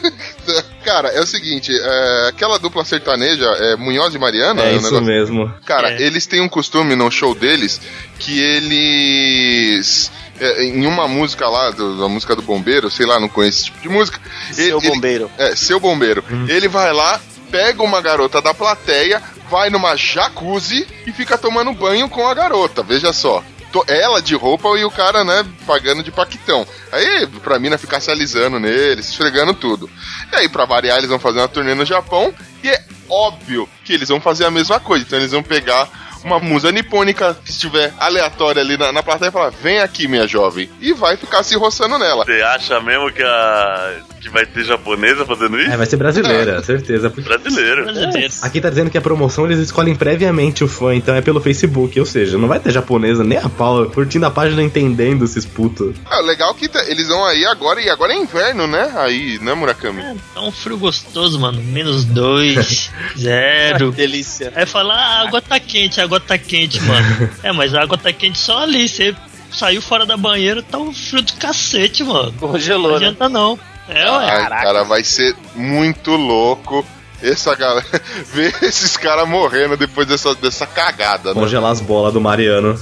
Cara, é o seguinte, é, aquela dupla sertaneja, é Munhoz e Mariana, É o isso negócio- mesmo. Cara, É. eles têm um costume no show deles que eles. é, em uma música lá, do- da música do bombeiro, sei lá, não conheço esse tipo de música. Seu ele- bombeiro. é, seu bombeiro. Ele vai lá, pega uma garota da plateia, vai numa jacuzzi e fica tomando banho com a garota, veja só. Ela de roupa e o cara, né, pagando de paquitão. Aí, pra mina ficar se alisando nele, se esfregando tudo. E aí, pra variar, eles vão fazer uma turnê no Japão e é óbvio que eles vão fazer a mesma coisa. Então eles vão pegar uma musa nipônica que estiver aleatória ali na, na plateia e falar: vem aqui, minha jovem. E vai ficar se roçando nela. Você acha mesmo que, a... que vai ter japonesa fazendo isso? É, vai ser brasileira, certeza. Porque Brasileiro. Brasileiro. aqui tá dizendo que a promoção eles escolhem previamente o fã, então é pelo Facebook, ou seja, não vai ter japonesa nem a pau, curtindo a página entendendo esses putos. Ah, legal que tá- eles vão aí agora, e agora é inverno, né? Aí, né, Murakami? É, tá um frio gostoso, mano. Menos dois, zero. Delícia. Aí fala, ah, a água tá quente, a água tá quente, mano. É, mas a água tá quente só ali. Você saiu fora da banheira, tá um frio do cacete, mano. Não Congelou, né? adianta não. É, ué. Ai, cara, vai ser muito louco essa galera ver esses caras morrendo depois dessa, dessa cagada, né? Congelar as bolas do Mariano.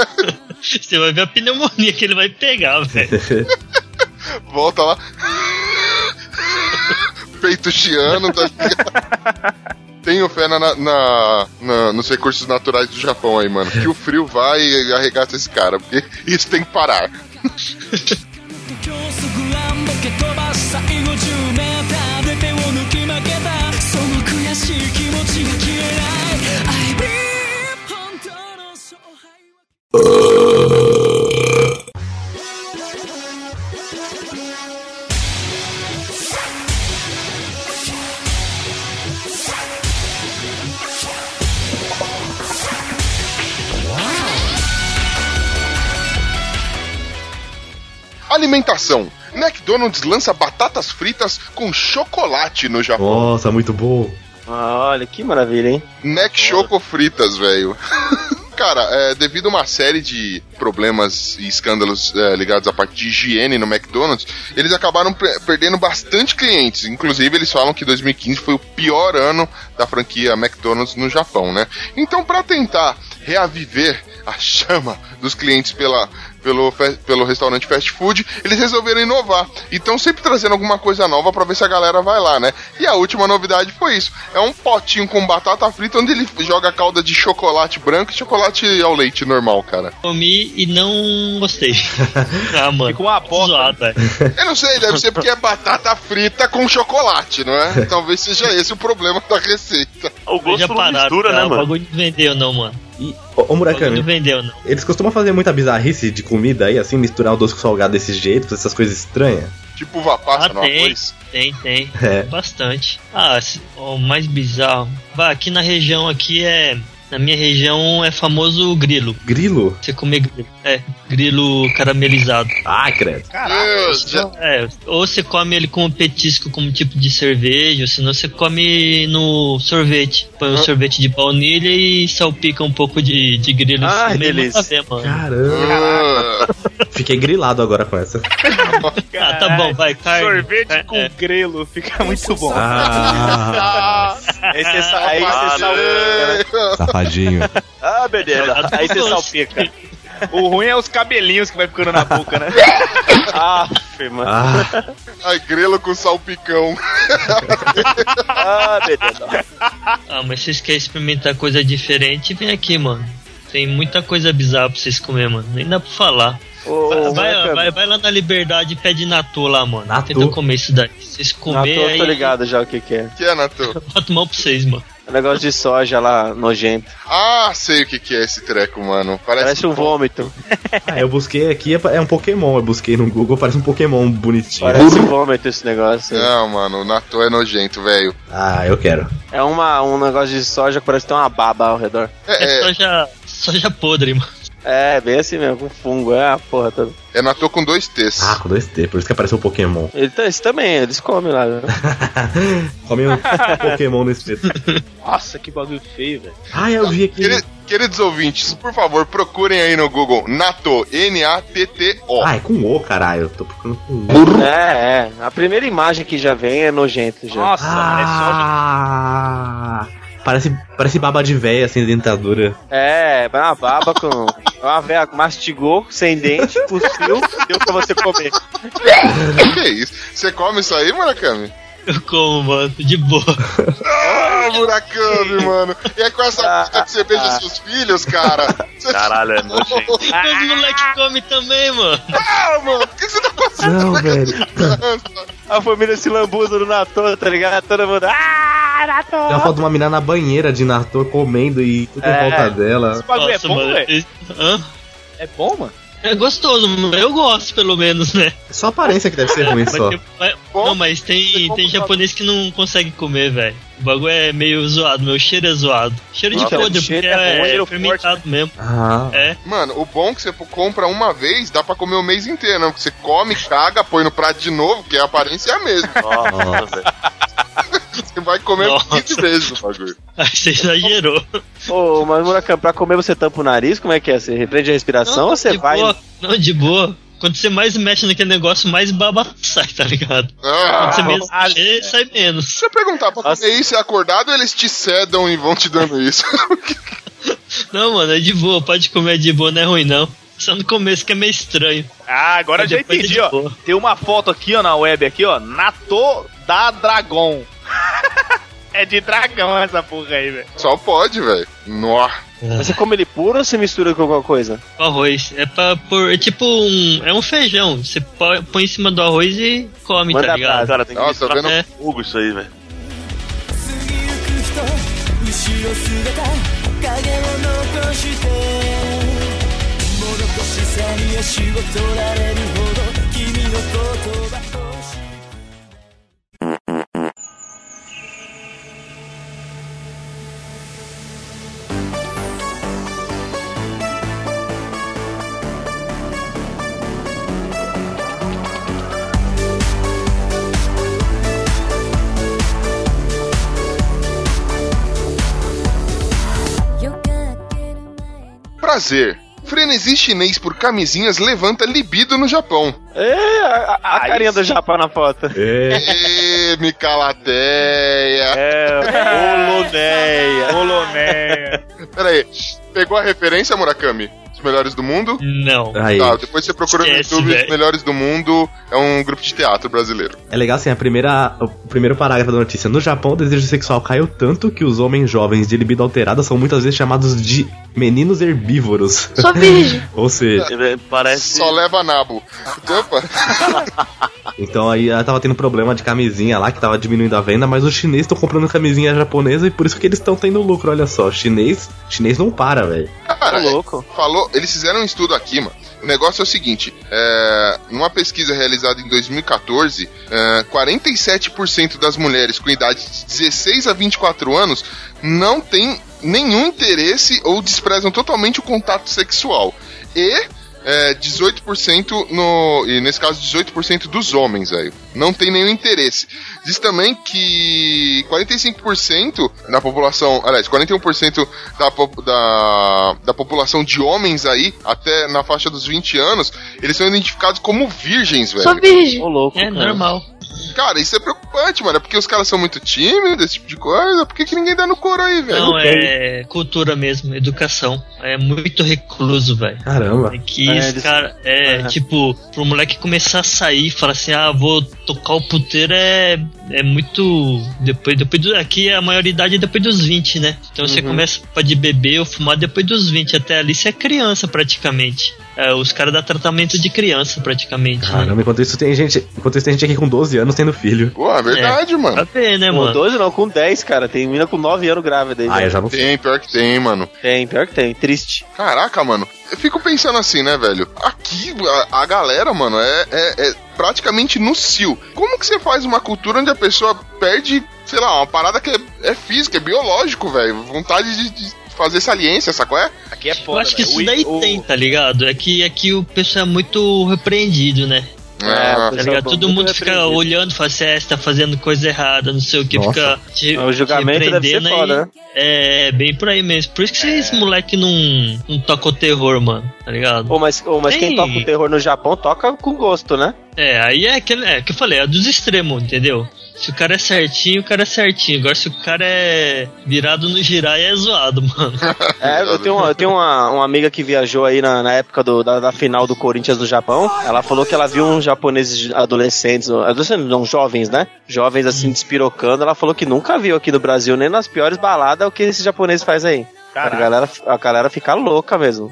Você vai ver a pneumonia que ele vai pegar, velho. Volta lá. Peito chiano, tá ligado? Tenho fé na, na- na- nos recursos naturais do Japão aí, mano. Que o frio vai e arregaça esse cara, porque isso tem que parar. Alimentação. McDonald's lança batatas fritas com chocolate no Japão. Nossa, muito bom. Ah, olha que maravilha, hein? Mac Choco fritas, velho. Cara, é, devido a uma série de problemas e escândalos é, ligados à parte de higiene no McDonald's, eles acabaram pe- perdendo bastante clientes. Inclusive, eles falam que 2015 foi o pior ano da franquia McDonald's no Japão, né? Então, para tentar reaviver a chama dos clientes pela, pelo, pelo restaurante fast food, eles resolveram inovar. E estão sempre trazendo alguma coisa nova para ver se a galera vai lá, né? E a última novidade foi isso: é um potinho com batata frita onde ele joga calda de chocolate branco e chocolate ao leite normal, cara. Comi e não gostei. Ah, mano. Ficou uma bosta. Eu não sei, deve ser porque é batata frita com chocolate, não é? Talvez seja esse o problema da receita. O gosto Já não pararam, mistura, né, O mano? bagulho não vendeu, não, mano. E, ô, ô Murakami, não vendeu, não. eles costumam fazer muita bizarrice de comida aí, assim, misturar o doce com o salgado desse jeito, fazer essas coisas estranhas. Tipo uva passa Ah, no tem. arroz. Tem, tem. É. Bastante. Ah, o mais bizarro. Vai, aqui na região aqui é. Na minha região é famoso grilo. Grilo? Você comer grilo. É, grilo caramelizado. Ah, credo. Deus, já- É, ou você come ele como petisco, como tipo de cerveja, ou senão você come no sorvete. Põe um sorvete de baunilha e salpica um pouco de, de grilo. Ah, mesmo delícia. ver, mano. Caramba. Ah, Fiquei grilado agora com essa. Ah, tá bom, vai, carne. Sorvete É, com é. grelo, fica muito bom. Ah, Aí você aí Ah, você salpica. Safadinho. Ah, beleza. Aí você salpica. O ruim é os cabelinhos que vai ficando na boca, né? Ah, mano. ah, ai, grelo com salpicão. Ah, beleza. Ah, mas vocês querem experimentar coisa diferente, vem aqui, mano. Tem muita coisa bizarra pra vocês comer, mano. Nem dá pra falar. Ô, Vai, ô, vai, vai, vai lá na Liberdade e pede natô lá, mano. Natô? Tenta comer isso daí. Se vocês comer tô, aí, tô ligado já o que que é. Que é, Nato? bota mal pra vocês, mano. Negócio de soja lá, nojento. Ah, sei o que, que é esse treco, mano. Parece, Parece um vômito. Ah, eu busquei aqui, é é um Pokémon. Eu busquei no Google, parece um Pokémon bonitinho. Parece um vômito esse negócio. Não, mano, o Natô é nojento, velho. Ah, eu quero. É uma, um negócio de soja que parece ter uma baba ao redor. É, É é, soja, soja podre, mano. É, bem assim mesmo, com fungo. É a porra toda. é Natô com dois T's. Ah, com dois T, por isso que apareceu o Pokémon. Ele, tá- esse também, eles comem lá. Né? Come um Pokémon no espeto. Nossa, que bagulho feio, velho. Ah, eu vi aqui. Queri- Queridos ouvintes, por favor, procurem aí no Google Natô, N-A-T-T-O. Ah, é com O, caralho. Eu tô procurando com O. É, é. A primeira imagem que já vem é nojento já. Nossa, é soja. Ah, parece, parece baba de véia sem dentadura. É, uma baba com. Uma véia mastigou, sem dente, cuspiu, deu pra você comer. Que isso? Você come isso aí, Murakami? Eu como, mano, de boa. Ah, Murakami, mano. E é com essa Ah, música que você beija ah. seus filhos, cara? Você... Caralho, é nojento. Os moleque come também, mano. Ah, mano, o que você tá fazendo? Não, velho. A família se lambuza no Natô, tá ligado? Todo mundo. Ah, Natô! Tem uma foto de uma menina na banheira de Nator comendo e tudo em É. volta dela. Esse bagulho é bom, mano. velho? esse- Hã? É bom, mano? É gostoso, eu gosto pelo menos, né? É só a aparência que deve ser ruim só. mas- não, mas tem, tem japonês que não consegue comer, velho. O bagulho é meio zoado, meu cheiro é zoado. Cheiro de podre, o cheiro porque é é, cheiro fermentado mesmo. Ah, É. Mano, o bom é que você compra uma vez, dá pra comer o mês inteiro, não? Porque você come, caga, põe no prato de novo, que a aparência é a mesma. Nossa, velho. Você vai comer Nossa. 20 vezes o bagulho. Aí você exagerou. Ô, mas Murakami, pra comer você tampa o nariz? Como é que é? Você repreende a respiração ou você de vai. boa. Não, de boa. Quando você mais mexe naquele negócio, mais baba sai, tá ligado? Ah, Quando você menos ah, mexer, sai menos. Se você perguntar pra Nossa. comer isso é acordado, eles te cedam e vão te dando isso. Não, mano, é de boa. Pode comer de boa, não é ruim, não. Só no começo que é meio estranho. Ah, agora eu já é entendi, de ó. boa. Tem uma foto aqui, ó, na web aqui, ó. Natô da Dragon. é de dragão essa porra aí, velho. Só pode, velho. Nossa. Mas Você come ele puro ou você mistura com alguma coisa? O arroz. É pra pôr. É tipo um. É um feijão. Você põe põe em cima do arroz e come, Manda tá ligado? Cara, tem que Nossa, tá misturar vendo? É. com fogo isso aí, velho. 過ぎゆく人後ろ姿影を残してもどかしさに足を取られるほど君の言葉 Prazer. Frenesi chinês por camisinhas levanta libido no Japão. É, a, a- Ah, carinha isso. do Japão na foto. é. Ê, Micalateia. É, holoneia. Coloné. Pera aí, pegou a referência, Murakami? Melhores do mundo? Não. Aí. Tá, depois você procura no Esquece, YouTube Os velho. Melhores do Mundo. É um grupo de teatro brasileiro. É legal assim, a primeira, o primeiro parágrafo da notícia. No Japão, o desejo sexual caiu tanto que os homens jovens de libido alterada são muitas vezes chamados de meninos herbívoros. Sou virgem. Ou seja, Ele Parece. Só leva nabo. Tampa? então aí ela tava tendo problema de camisinha lá, que tava diminuindo a venda, mas os chineses estão comprando camisinha japonesa e por isso que eles estão tendo lucro, olha só. Chinês, chinês não para, velho. Cara, Tá louco. falou, eles fizeram um estudo aqui, mano. O negócio é o seguinte: é, numa pesquisa realizada em 2014, é, 47% das mulheres com idade de 16 a 24 anos não têm nenhum interesse ou desprezam totalmente o contato sexual. E é, 18% no. E nesse caso, 18% dos homens, velho. Não tem nenhum interesse. Diz também que 45% da população. Aliás, 41% da, da, da população de homens aí, até na faixa dos 20 anos, eles são identificados como virgens, velho. Sou virgem. Ô, louco. É cara. normal. Cara, isso é preocupante, mano. É porque os caras são muito tímidos, esse tipo de coisa. Por que, que ninguém dá no couro aí, velho? Não, é cultura mesmo, educação. É muito recluso, velho. Caramba. É que É, esse cara, é, tipo, pro moleque começar a sair e falar assim, ah, vou tocar o puteiro é, é muito. Depois, depois do. Aqui a maioridade é depois dos 20, né? Então você Uhum. começa a de beber ou fumar depois dos 20. Até ali você é criança praticamente. É, os caras dão tratamento de criança praticamente. né? Caramba, enquanto isso tem gente. Enquanto isso tem gente aqui com 12 anos tendo filho. Pô, é verdade, mano. Pra ver, né, Com mano? 12 não, com 10, cara. Tem mina com 9 anos grávida aí. Ah, já. eu já não. Tem, pior que tem, mano. Tem, pior que tem. Triste. Caraca, mano. Eu fico pensando assim, né, velho? Aqui, a, a galera, mano, é, é, é praticamente no cio. Como que você faz uma cultura onde a pessoa perde, sei lá, uma parada que é, é física, é biológico, velho? Vontade de, de fazer saliência, sacou? É? Aqui é Eu foda, acho que isso O- daí o- tem, tá ligado? É que aqui o pessoal é muito repreendido, né? Ah, Tá ligado? Todo mundo fica olhando fala assim, é, você tá fazendo coisa errada, não sei o que, Nossa. fica te, O julgamento te deve ser foda, aí. né? É, bem por aí mesmo. Por isso que esses moleque não, não tocam terror, mano, tá ligado? Ô, mas, ô, mas quem toca o terror no Japão toca com gosto, né? É, aí é aquele, é que eu falei, é dos extremos, entendeu? Se o cara é certinho, o cara é certinho. Agora se o cara é virado no girar, é zoado, mano. É, eu tenho, uma, eu tenho uma, uma amiga que viajou aí na, na época do- da, da final do Corinthians no Japão. Ela falou que ela viu uns japoneses adolescentes, adolescentes não, jovens, né? Jovens assim, despirocando. Ela falou que nunca viu aqui no Brasil, nem nas piores baladas, o que esses japoneses fazem aí. A galera, a galera fica louca mesmo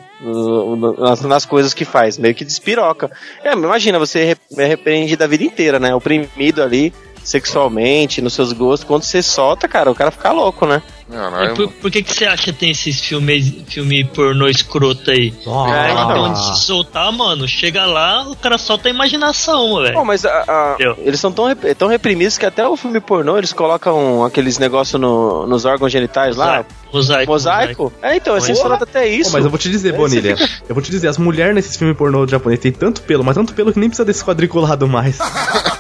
nas, nas coisas que faz, meio que despiroca. É, imagina, você é repreendido a vida inteira, né? Oprimido ali sexualmente, nos seus gostos. Quando você solta, cara, o cara fica louco, né? E Caralho, por, por que que você acha que tem esses filmes filme pornô escroto aí? Ah, Então, onde se soltar, mano, chega lá, o cara solta a imaginação, velho. Pô, mas a- a- eles são tão, rep- tão reprimidos que até o filme pornô eles colocam aqueles negócios no, nos órgãos genitais lá. Mosaico. Mosaico? É, então, é Porra. censurado até isso. Pô, mas eu vou te dizer, É, Bonilha. Eu vou te dizer, as mulheres nesses filmes pornô japonês tem tanto pelo, mas tanto pelo que nem precisa desse quadriculado mais.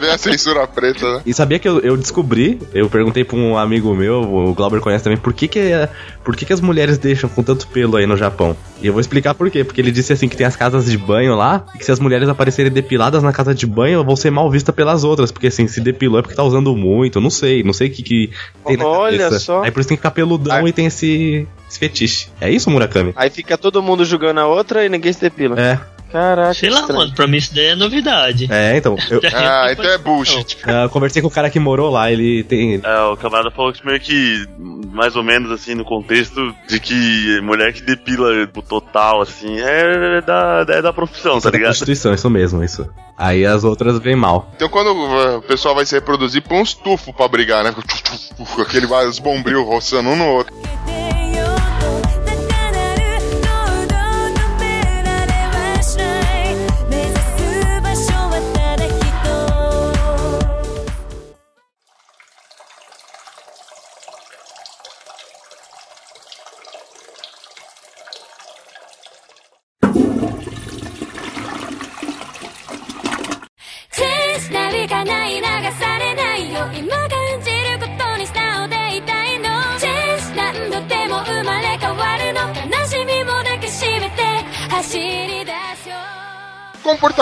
vem a censura preta, né? E sabia que eu, eu descobri, eu perguntei pra um amigo meu, o Glauber conhece também, por que que, é- por que que as mulheres deixam com tanto pelo aí no Japão? E eu vou explicar por quê. Porque ele disse assim que tem as casas de banho lá, e que se as mulheres aparecerem depiladas na casa de banho, vão ser mal vistas pelas outras. Porque assim, se depilou é porque tá usando muito, não sei, não sei o que, que tem na Olha cabeça. só. Aí por isso tem que ficar peludão e tem esse, esse fetiche. É isso, Murakami? Aí fica todo mundo julgando a outra e ninguém se depila. É, Caraca. Sei lá, estranho. mano, pra mim isso daí é novidade. é, então. Eu, Ah, então é bullshit. ah, eu conversei com o cara que morou lá, ele tem. É, o camarada falou que meio que, mais ou menos assim, no contexto de que mulher que depila o total, assim, é da, é da profissão, tá é da ligado? Constituição, isso mesmo, isso. Aí as outras vêm mal. Então quando uh, o pessoal vai se reproduzir, põe uns tufos pra brigar, né? Aquele vários bombril roçando um no outro.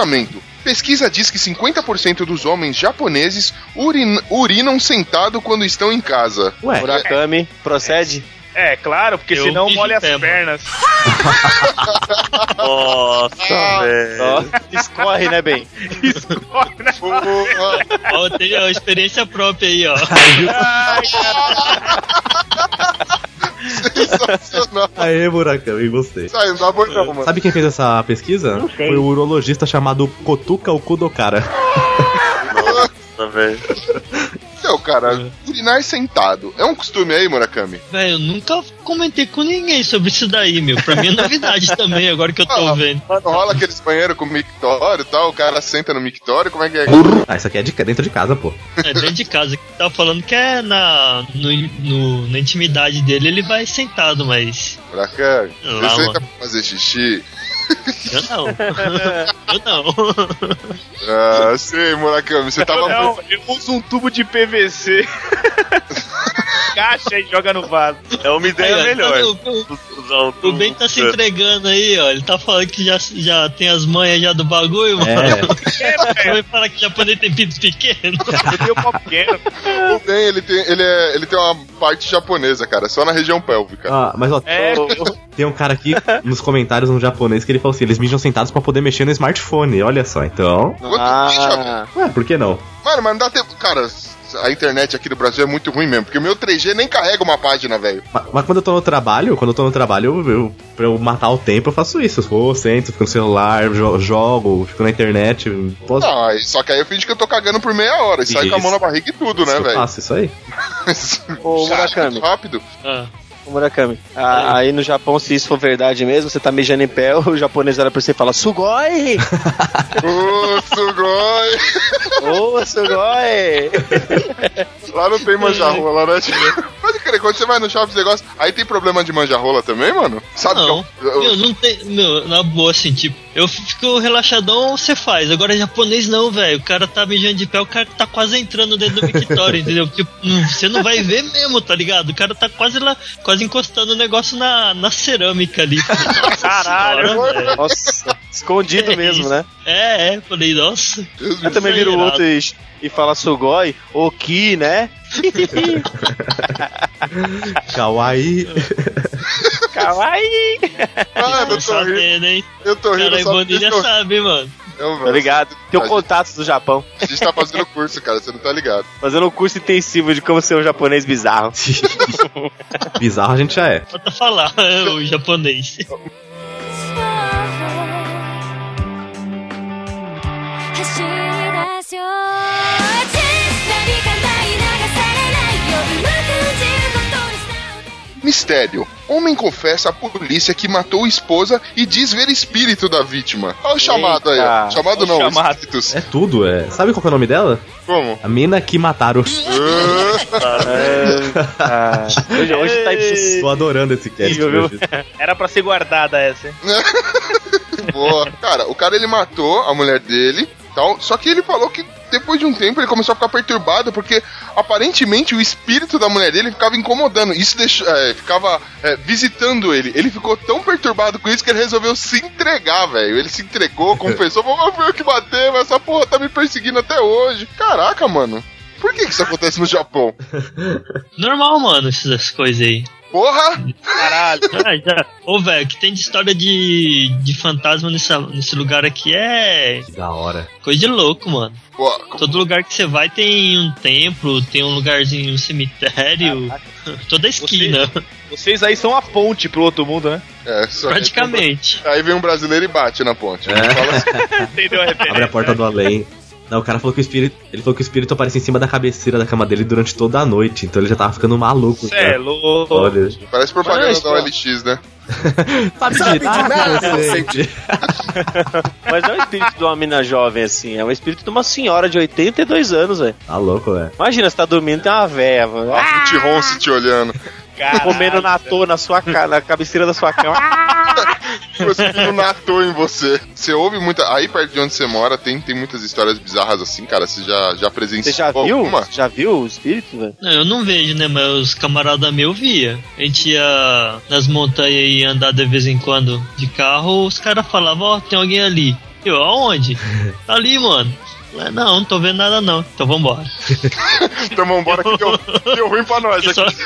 Comportamento. Pesquisa diz que 50% dos homens japoneses urin- urinam sentado quando estão em casa. Ué, Murakami, procede? É, claro, porque Eu senão molha as pernas. Nossa, velho. Ó, escorre, né, bem? Escorre, né? Ó, tem a experiência própria aí, ó. Sensacional. Aê, Murakami, gostei. Sai, não dá boi não, mano. Sabe quem fez essa pesquisa? Foi o urologista chamado Kotuka Okudokara. Nossa, velho. Então, cara, urinar sentado. É um costume aí, Murakami? Velho, eu nunca comentei com ninguém sobre isso daí, meu. Pra mim é novidade também, agora que eu tô vendo. Mano, rola aqueles banheiros com mictório e tal, o cara senta no mictório, como é que é? Ah, isso aqui é de, dentro de casa, pô. É dentro de casa. Tava falando que é na, no, no- na intimidade dele, ele vai sentado, mas. Murakami, Lá, você senta pra fazer xixi? Eu não. eu não. Ah, sei, Murakami, você tava... Não, eu uso um tubo de PVC. Caixa e joga no vaso. É uma ideia Aí, melhor. tá um O Ben tá se entregando aí, ó. Ele tá falando que já, já tem as manhas já do bagulho, mano. É. Vai falar que japonês tem pinto pequeno. Eu tenho um pau pequeno. O Ben, ele tem, ele, é, ele tem uma parte japonesa, cara, só na região pélvica. Ah, mas ó, É, tem um cara aqui nos comentários no japonês que ele falou assim: eles mijam sentados pra poder mexer no smartphone. Olha só, então. Ah, Ué, por que não? Mano, mas não dá tempo. Cara, a internet aqui do Brasil é muito ruim mesmo, porque o meu 3G nem carrega uma página, velho. Mas, mas quando eu tô no trabalho, quando eu tô no trabalho, eu, eu, pra eu matar o tempo, eu faço isso. Eu vou, sento, fico no celular, jo- jogo, fico na internet. Posso, Não, aí- só que aí eu finge que eu tô cagando por meia hora e sai com a mão na barriga e tudo, né, eu velho? faço isso aí. Ô, Murakami. Muito rápido. Ah, Ô, Murakami, a- aí no Japão, se isso for verdade mesmo, você tá mijando em pé, o japonês olha pra você e fala, Sugoi! Ô, Sugoi! Ô, Sugoi! Lá não tem manjarrola, né? Quando você vai no shopping, gosta. Aí tem problema de manjarrola também, mano? Sabe não. que eu, eu- Meu, não tem. Meu, na boa, assim, tipo, eu fico relaxadão, você faz. Agora japonês não, velho. O cara tá mijando de pé, o cara tá quase entrando dentro do mictório, entendeu? Tipo, não- você não vai ver mesmo, tá ligado? O cara tá quase lá, quase encostando o negócio na, na cerâmica ali. Caralho. Senhora. Nossa, escondido É mesmo, isso. né? É, é, falei, nossa. Aí também vira o outro e, e fala Sugoi, Oki, né? Kawaii. Kawaii! Ah, eu Tô tô rindo, hein? eu tô rindo Cara, só Bonilha eu, sabe, mano. eu, Tá ligado? O gente- contatos do Japão. A gente tá fazendo curso, cara, você não tá ligado. Fazendo um curso intensivo de como ser um japonês bizarro. Bizarro a gente já é. Falta falar o japonês. 走 Mistério. Homem confessa à polícia que matou a esposa e diz ver espírito da vítima. Olha o chamado aí, ó. Chamado Olha não, chamado. espíritos. É tudo, é. Sabe qual que é o nome dela? Como? A mina que mataram. Ah, hoje, hoje tá impossível. Tô adorando esse cast. Hoje. Era pra ser guardada essa, hein? Boa. Cara, o cara ele matou a mulher dele, tal, só que ele falou que depois de um tempo ele começou a ficar perturbado porque aparentemente o espírito da mulher dele ficava incomodando. Isso deixou, é, ficava é, visitando ele. Ele ficou tão perturbado com isso que ele resolveu se entregar, velho. Ele se entregou, confessou, falou, foi eu que matei, mas essa porra tá me perseguindo até hoje. Caraca, mano. Por que, que isso acontece no Japão? Normal, mano, essas coisas aí. Porra! Caralho. Ah, já. Ô, velho, que tem de história de, de fantasma nessa, nesse lugar aqui é Que da hora. coisa de louco, mano. Pô, Todo lugar que você vai tem um templo, tem um lugarzinho, um cemitério. Toda esquina, Vocês aí são a ponte pro outro mundo, né? é, só que- praticamente. Aí vem um brasileiro e bate na ponte. É. Fala assim, Entendeu a referência? Abre a porta do além. Não, o cara falou que o espírito. Ele falou que o espírito aparecia em cima da cabeceira da cama dele durante toda a noite. Então ele já tava ficando maluco. Cê é louco. Olha. Parece propaganda Mas, da OLX, né? Sabe, de nada, inocente. Mas não é o espírito de uma mina jovem assim, é o espírito de uma senhora de 82 anos, velho. Tá louco, velho. Imagina, você tá dormindo tem uma véia, mano. A Ruth Ronce te olhando. Caralho. comendo natô na sua ca- na cabeceira da sua cama. Cuspindo natô em você. Você ouve muita. Aí perto de onde você mora tem, tem muitas histórias bizarras assim, cara. Você já, já presenciou Você já viu? alguma? Já viu o espírito, velho? Não, eu não vejo, né? Mas os camaradas meus via. A gente ia nas montanhas e andar de vez em quando de carro, os caras falavam, ó, tem alguém ali. Eu, aonde? Ali, mano. Não, não tô vendo nada não. Então vambora. Então vambora que deu, deu ruim pra nós É só, aqui.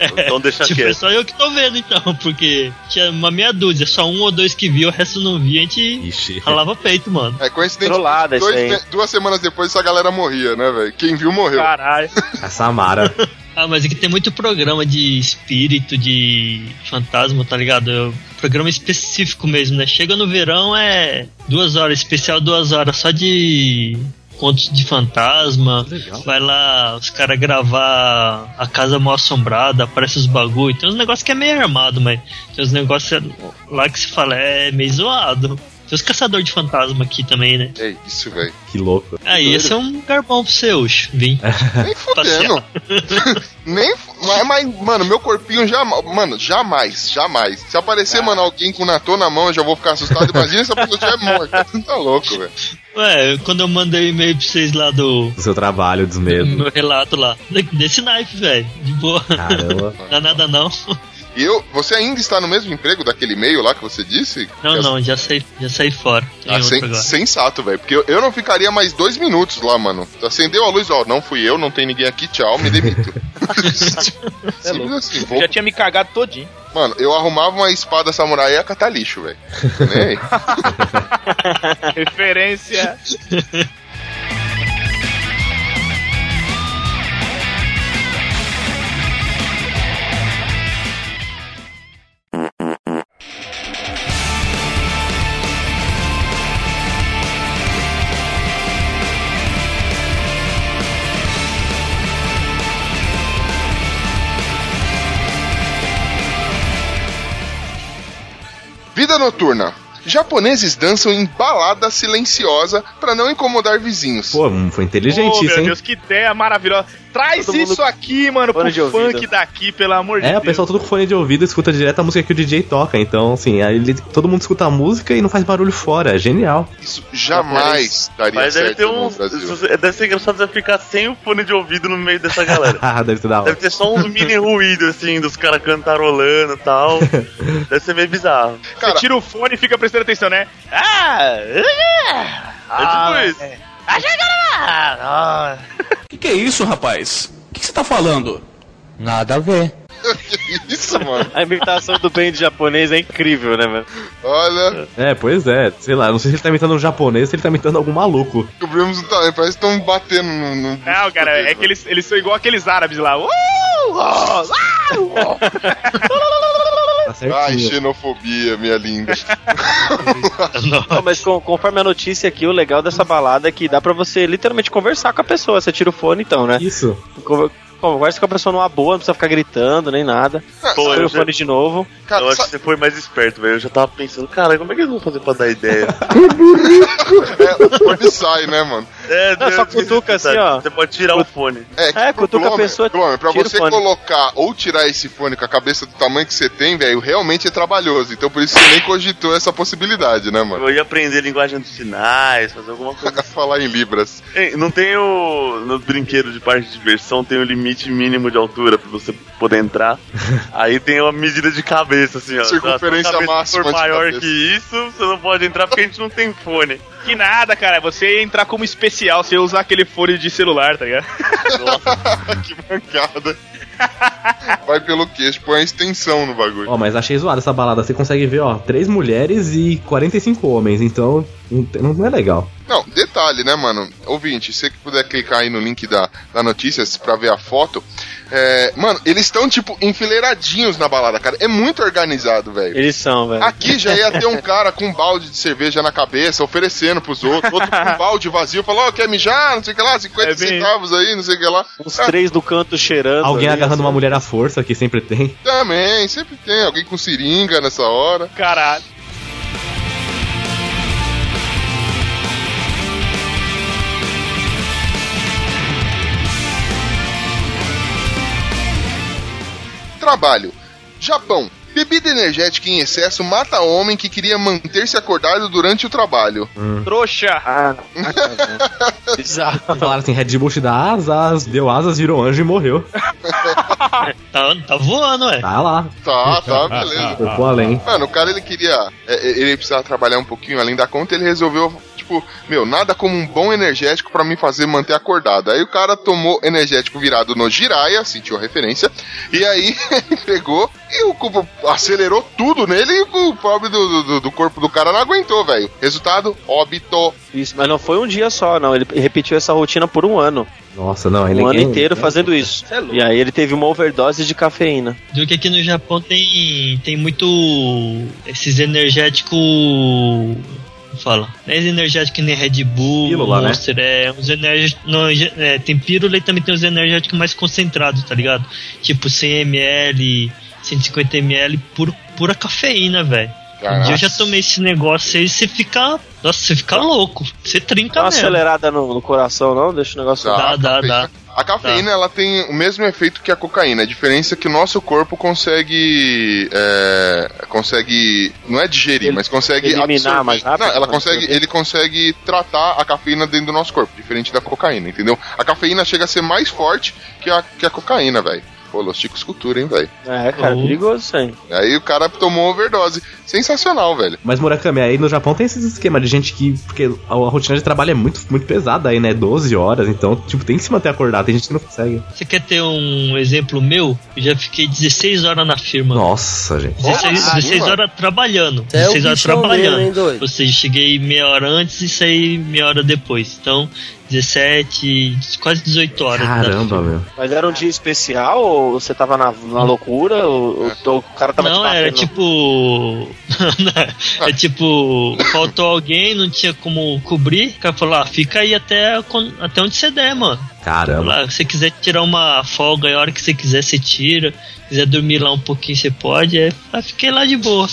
Então deixa tipo, é quieto. só eu que tô vendo então, porque tinha uma meia dúzia, só um ou dois que viu, o resto não via, a gente Ixi. ralava peito, mano. É coincidente. Trollada isso dois duas semanas depois essa galera morria, né, velho? Quem viu morreu. Caralho. A Samara. Ah, mas aqui tem muito programa de espírito, de fantasma, tá ligado? É um programa específico mesmo, né? Chega no verão, é duas horas, especial duas horas, só de contos de fantasma. Legal. Vai lá, os caras gravar a casa mal assombrada, aparece os bagulho. Tem uns negócios que é meio armado, mas tem uns negócios lá que se fala é meio zoado. Tem os caçadores de fantasma aqui também, né? É isso, velho. Que louco. Aí, esse é um lugar bom pro seu, vim. Nem fudendo. Nem. Mas, mas, mano, meu corpinho jamais. Mano, jamais, jamais. Se aparecer, mano, alguém com natô na mão, eu já vou ficar assustado. Imagina se a pessoa estiver morta. Tá louco, velho. Ué, quando eu mandei e-mail pra vocês lá do, O seu trabalho, dos medos. meu relato lá. Desse naipe, velho. De boa. Caramba. Não dá nada não. E eu. Você ainda está no mesmo emprego daquele e-mail lá que você disse? Não, Que não, já saí, já saí fora. Ah, sen- sensato, velho. Porque eu, eu não ficaria mais dois minutos lá, mano. Acendeu a luz, ó. Não fui eu, não tem ninguém aqui, tchau, me demito. Simples assim. vou- Já tinha me cagado todinho. Mano, eu arrumava uma espada samurai e ia catar lixo, velho. Referência. Vida noturna. Japoneses dançam em balada silenciosa pra não incomodar vizinhos. Pô, hum, foi inteligente Oh, isso, meu hein? Deus, que ideia maravilhosa. Traz Todo mundo isso aqui, mano, pro fone funk ouvido. daqui, pelo amor de É, o Deus. pessoal todo com fone de ouvido escuta direto a música que o DJ toca. Então, assim, aí ele- todo mundo escuta a música e não faz barulho fora. É genial. Isso jamais daria Mas deve certo ter no uns. Brasil. Deve ser engraçado você ficar sem o fone de ouvido no meio dessa galera. Ah, deve ser da hora. Deve ter só uns mini ruídos, assim, dos caras cantarolando e tal. Deve ser meio bizarro. Cara, Você tira o fone e fica prestando atenção, né? Ah! É tipo isso. Que que é isso, rapaz? O que que você tá falando? Nada a ver. que isso, mano? A imitação do band japonês é incrível, né, velho? Olha, É, pois é. Sei lá, não sei se ele tá imitando um japonês ou se ele tá imitando algum maluco. descobrimos um talento. Parece que estão batendo no. no Não, cara, é que eles, eles são igual aqueles árabes lá. Uh! Oh! Tá. Ai, xenofobia, minha linda. Não, mas com- conforme a notícia aqui, o legal dessa balada é que dá pra você literalmente conversar com a pessoa. Você tira o fone então, né? Isso. Conver- Conversa com a pessoa numa boa, não precisa ficar gritando nem nada. Pô, eu o fone de novo. Cara, Eu acho que você foi mais esperto, velho. Eu já tava pensando, cara, como é que eles vão fazer pra dar ideia? é, o fone sai, né, mano? É, Não, só Deus, cutuca assim, tá? ó. Você pode tirar o fone. É, É, cutuca a Glomer, pessoa, Glomer, pra você colocar ou tirar esse fone com a cabeça do tamanho que você tem, velho, realmente é trabalhoso. Então por isso você nem cogitou essa possibilidade, né, mano? Eu ia aprender linguagem dos sinais, fazer alguma coisa. Falar em Libras. Ei, Não tem o. No brinquedo de parque de diversão tem o limite mínimo de altura pra você poder entrar. Aí tem uma medida de cabeça, assim, ó. Circunferência Se a cabeça máxima for de maior que isso, você não pode entrar porque a gente não tem fone. Que nada, cara. Você entrar como especial, você ia usar aquele fone de celular, tá ligado? que mancada. Vai pelo queixo, põe a extensão no bagulho. Ó, mas achei zoado essa balada. Você consegue ver, ó, três mulheres e 45 homens. Então, não é legal. Não, detalhe, né, mano? Ouvinte, se você que puder clicar aí no link da, da notícias pra ver a foto. É, mano, eles estão, tipo, enfileiradinhos na balada, cara. É muito organizado, velho. Eles são, velho. Aqui já ia ter um cara com um balde de cerveja na cabeça, oferecendo pros outros, outro com um balde vazio, falou, ó, quer mijar, não sei o que lá, 50 É bem- centavos aí, não sei o que lá. Os Ah, três do canto cheirando. Alguém ali, agarrando assim. uma mulher à força, que sempre tem. Também, sempre tem alguém com seringa nessa hora. Caralho. Trabalho. Japão. Bebida energética em excesso mata homem que queria manter-se acordado durante o trabalho. Trouxa. Ah, bizarro. Falaram assim, Red Bull te dá asas, deu asas, virou anjo e morreu. Tá, tá voando, ué. Tá lá. Tá, tá, beleza. Foi além. Mano, o cara ele queria. é, Ele precisava trabalhar um pouquinho além da conta, ele resolveu, tipo, meu, nada como um bom energético pra me fazer manter acordado. Aí o cara tomou energético virado no Jiraya, sentiu a referência, e aí pegou e o acelerou tudo nele e o pobre do, do, do corpo do cara não aguentou, velho. Resultado, óbito. Isso, mas não foi um dia só, não. Ele repetiu essa rotina por um ano. Nossa, não, ele Um ano ele- inteiro fazendo isso. E aí ele teve uma overdose de cafeína. Viu que aqui no Japão tem, tem muito esses energéticos. como Fala. Não é energético que nem Red Bull, Pílula, né? Monster, é uns energéticos. Não, é, tem pílula e também tem os energéticos mais concentrados, tá ligado? Tipo 100ml, 150ml, puro, pura cafeína, velho. Um dia eu já tomei esse negócio aí, você fica. Nossa, você fica louco. Você trinca Dá uma mesmo. acelerada no, no coração, não? Deixa o negócio. Dá, a dá, cafeína- dá. A cafeína ela tem o mesmo efeito que a cocaína. A diferença é que o nosso corpo consegue. é, consegue. Não é digerir, Ele- mas consegue eliminar absorver. mais rápido, Não, ela consegue, absorver. ele consegue tratar a cafeína dentro do nosso corpo, diferente da cocaína, entendeu? A cafeína chega a ser mais forte que a, que a cocaína, velho. Pô, Los Chicos Cultura, hein, velho. É, cara, Oh. perigoso isso aí. Aí o cara tomou overdose. Sensacional, velho. Mas Murakami, aí no Japão tem esses esquema de gente que. Porque a, a rotina de trabalho é muito, muito pesada aí, né? 12 horas, então, tipo, tem que se manter acordado. Tem gente que não consegue. Você quer ter um exemplo meu? Eu já fiquei 16 horas na firma. Nossa, gente. 16, Nossa, 16 mano. horas trabalhando. É o 16 horas trabalhando. mesmo, hein? Ou seja, cheguei meia hora antes e saí meia hora depois. Então, 17, quase 18 horas. da Caramba, meu. Mas era um dia especial ou você tava na, na loucura? Ou, ou o cara tava Não, te era tipo. é tipo, faltou alguém, não tinha como cobrir. O cara falou: ah, fica aí até, até onde você der, mano. Caramba. Lá, se você quiser tirar uma folga, a hora que você quiser, você tira. quiser dormir lá um pouquinho, você pode. É, aí fiquei lá de boa.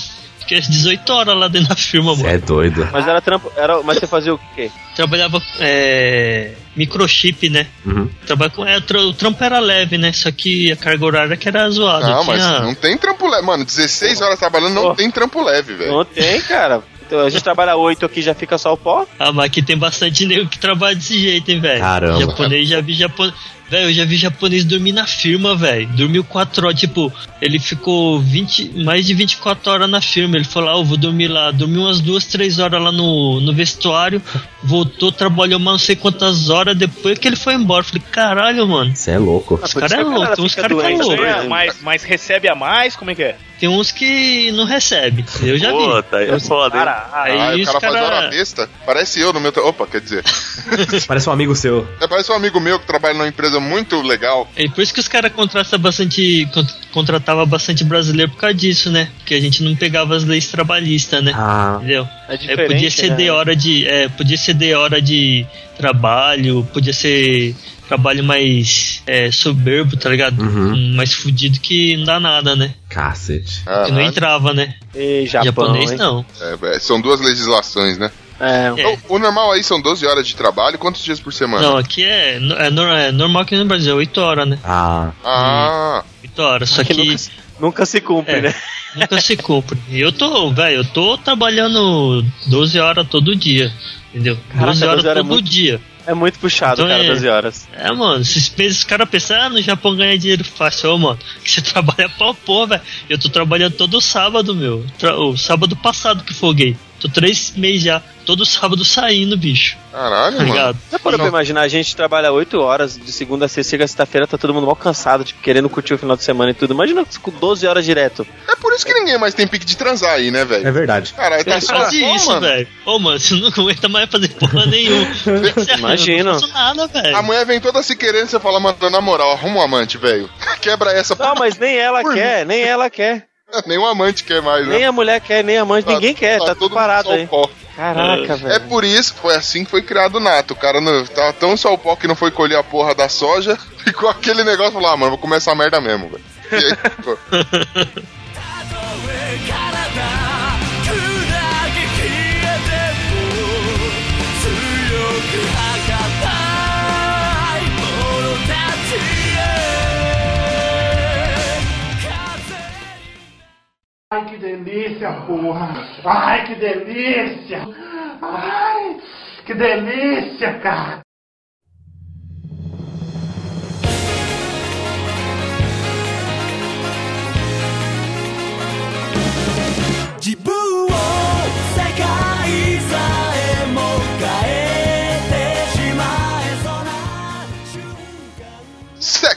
Fiquei às 18 horas lá dentro da firma, Você mano. é doido. Mas era trampo. Era, mas você fazia o quê? Trabalhava é, microchip, né? Uhum. Trabalha com, é, o tra- o trampo era leve, né? Só que a carga horária que era zoada. Não, mas Tinha- não tem trampo leve. Mano, 16 horas trabalhando não Pô. tem trampo leve, velho. Não tem, cara. Então, a gente trabalha oito aqui já fica só o pó. Ah, mas aqui tem bastante nego que trabalha desse jeito, hein, velho. Caramba. Japonês, já vi japonês. Velho, eu já vi japonês dormir na firma, velho. Dormiu 4 horas, tipo, ele ficou 20, mais de 24 horas na firma. Ele falou, ah, eu vou dormir lá. Dormiu umas 2, 3 horas lá no, no vestuário. Voltou, trabalhou mais não sei quantas horas depois que ele foi embora. Eu Falei, caralho, mano. Você é louco. Os caras é louco, tem uns caras que é louco. né? Mais, mas recebe a mais? Como é que é? Tem uns que não recebe. Eu já Pô, vi. tá aí é foda? Cara, Aí Ah, o os cara faz cara- hora besta. Parece eu no meu. tra- Opa, quer dizer. Parece um amigo seu. É, parece um amigo meu que trabalha numa empresa muito legal. É por isso que os caras contratam bastante. con- Contratava bastante brasileiro por causa disso, né? Porque a gente não pegava as leis trabalhistas, né? Ah, Entendeu? É É, podia ceder né? hora de. É, podia ceder hora de trabalho, podia ser trabalho mais é, soberbo, tá ligado? Uhum. Um mais fudido que não dá nada, né? cacete. Ah, Que não entrava, né? E Japão, Japonês hein? não. é, velho, são duas legislações, né? É. É. Então, o normal aí são 12 horas de trabalho. Quantos dias por semana? Não, aqui é, é, é normal que no Brasil, é 8 horas, né? Ah, Ah, 8 horas. Só Que que nunca, nunca se cumpre, É. né? Nunca se cumpre. E eu tô, velho, eu tô trabalhando 12 horas todo dia. Entendeu? Caraca, 12 horas 12 horas é todo muito- dia. É muito puxado, Então cara, é- 12 horas. É, mano, esses os caras pensam, ah, no Japão ganha dinheiro fácil, ô, mano. Que você trabalha pra pô, velho. Eu tô trabalhando todo sábado, meu. Tra- o sábado passado que foguei. Tô três meses já. Todo sábado saindo, bicho. caralho, Tá mano. Você parou pra imaginar, a gente trabalha 8 horas, de segunda a sexta, chega sexta-feira, tá todo mundo mal cansado, tipo, querendo curtir o final de semana e tudo. Imagina com 12 horas direto. É por isso que ninguém mais tem pique de transar aí, né, é velho? verdade. Caralho, tá É só quase isso, velho. Ô, mano, você não aguenta mais fazer porra nenhuma. Imagina. Eu não faço nada, velho. A mulher vem toda se querendo, você fala, mano, na moral, arruma um amante, velho. Quebra essa. Não, mas nem ela quer, nem ela quer. Nenhum amante quer mais, né? Nem a mulher quer, nem a mãe, ninguém quer, tá, todo tudo parado só o aí. pó. Caraca, É velho. por isso, foi assim que foi criado o nato. O cara não, tava tão só o pó que não foi colher a porra da soja, ficou aquele negócio, falou, ah, mano, vou comer essa merda mesmo, velho. E aí, ficou. porra! Ai, que delícia! Ai, que delícia, cara!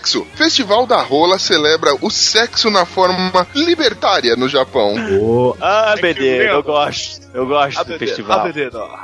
Sexo. Festival da Rola celebra o sexo na forma libertária no Japão. Ô, Ah, BD, eu gosto. Eu gosto do festival. Vou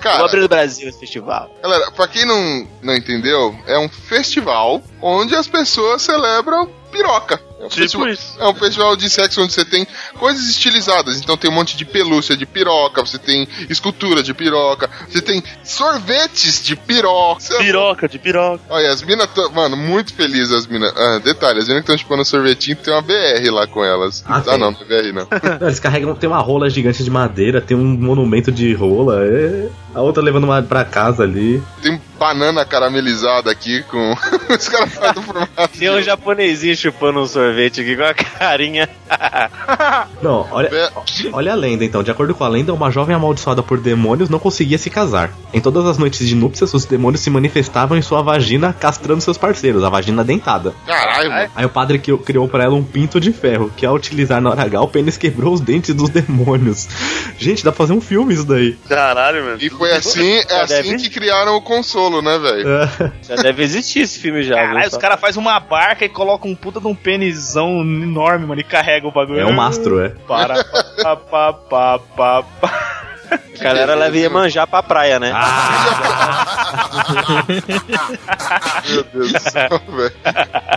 Cara, abrir no Brasil esse festival. galera, pra quem não, não entendeu, é um festival onde as pessoas celebram piroca. É um, Tipo festival, isso. é um festival de sexo onde você tem coisas estilizadas. Então tem um monte de pelúcia de piroca, você tem escultura de piroca, você tem sorvetes de piroca. Você- Piroca, de piroca. Olha, as minas mano, muito felizes as minas. Ah, detalhe, as minas que estão chupando sorvetinho tem uma BR lá com elas. Ah, Ah, não, não é BR não. Não, eles carregam, tem uma rola gigante de madeira, tem um monumento de rola, é... a outra levando uma pra casa ali. tem banana caramelizada aqui com. Os caras fazem formato. Tem um japonesinho chupando um sorvete aqui com a carinha. Não, olha, olha a lenda então. De acordo com a lenda, uma jovem amaldiçoada por demônios não conseguia se casar. Em todas as noites de núpcias, os demônios se manifestavam em sua vagina, castrando seus parceiros, a vagina dentada. Caralho, mano. Aí o padre que- criou pra ela um pinto de ferro, que ao utilizar na hora H, o pênis quebrou os dentes dos demônios. Gente, dá pra fazer um filme isso daí. Caralho, mano. E foi assim, é assim que criaram o consolo, né, velho? É. Já deve existir esse filme já. Caralho, viu? os caras fazem uma barca e colocam um puta de um pênisão enorme, mano, e carrega o bagulho. É um mastro, é. Para, pa, pa, pa, pa, pa. A galera leva Iemanjá pra praia, né? Meu Deus do céu, velho.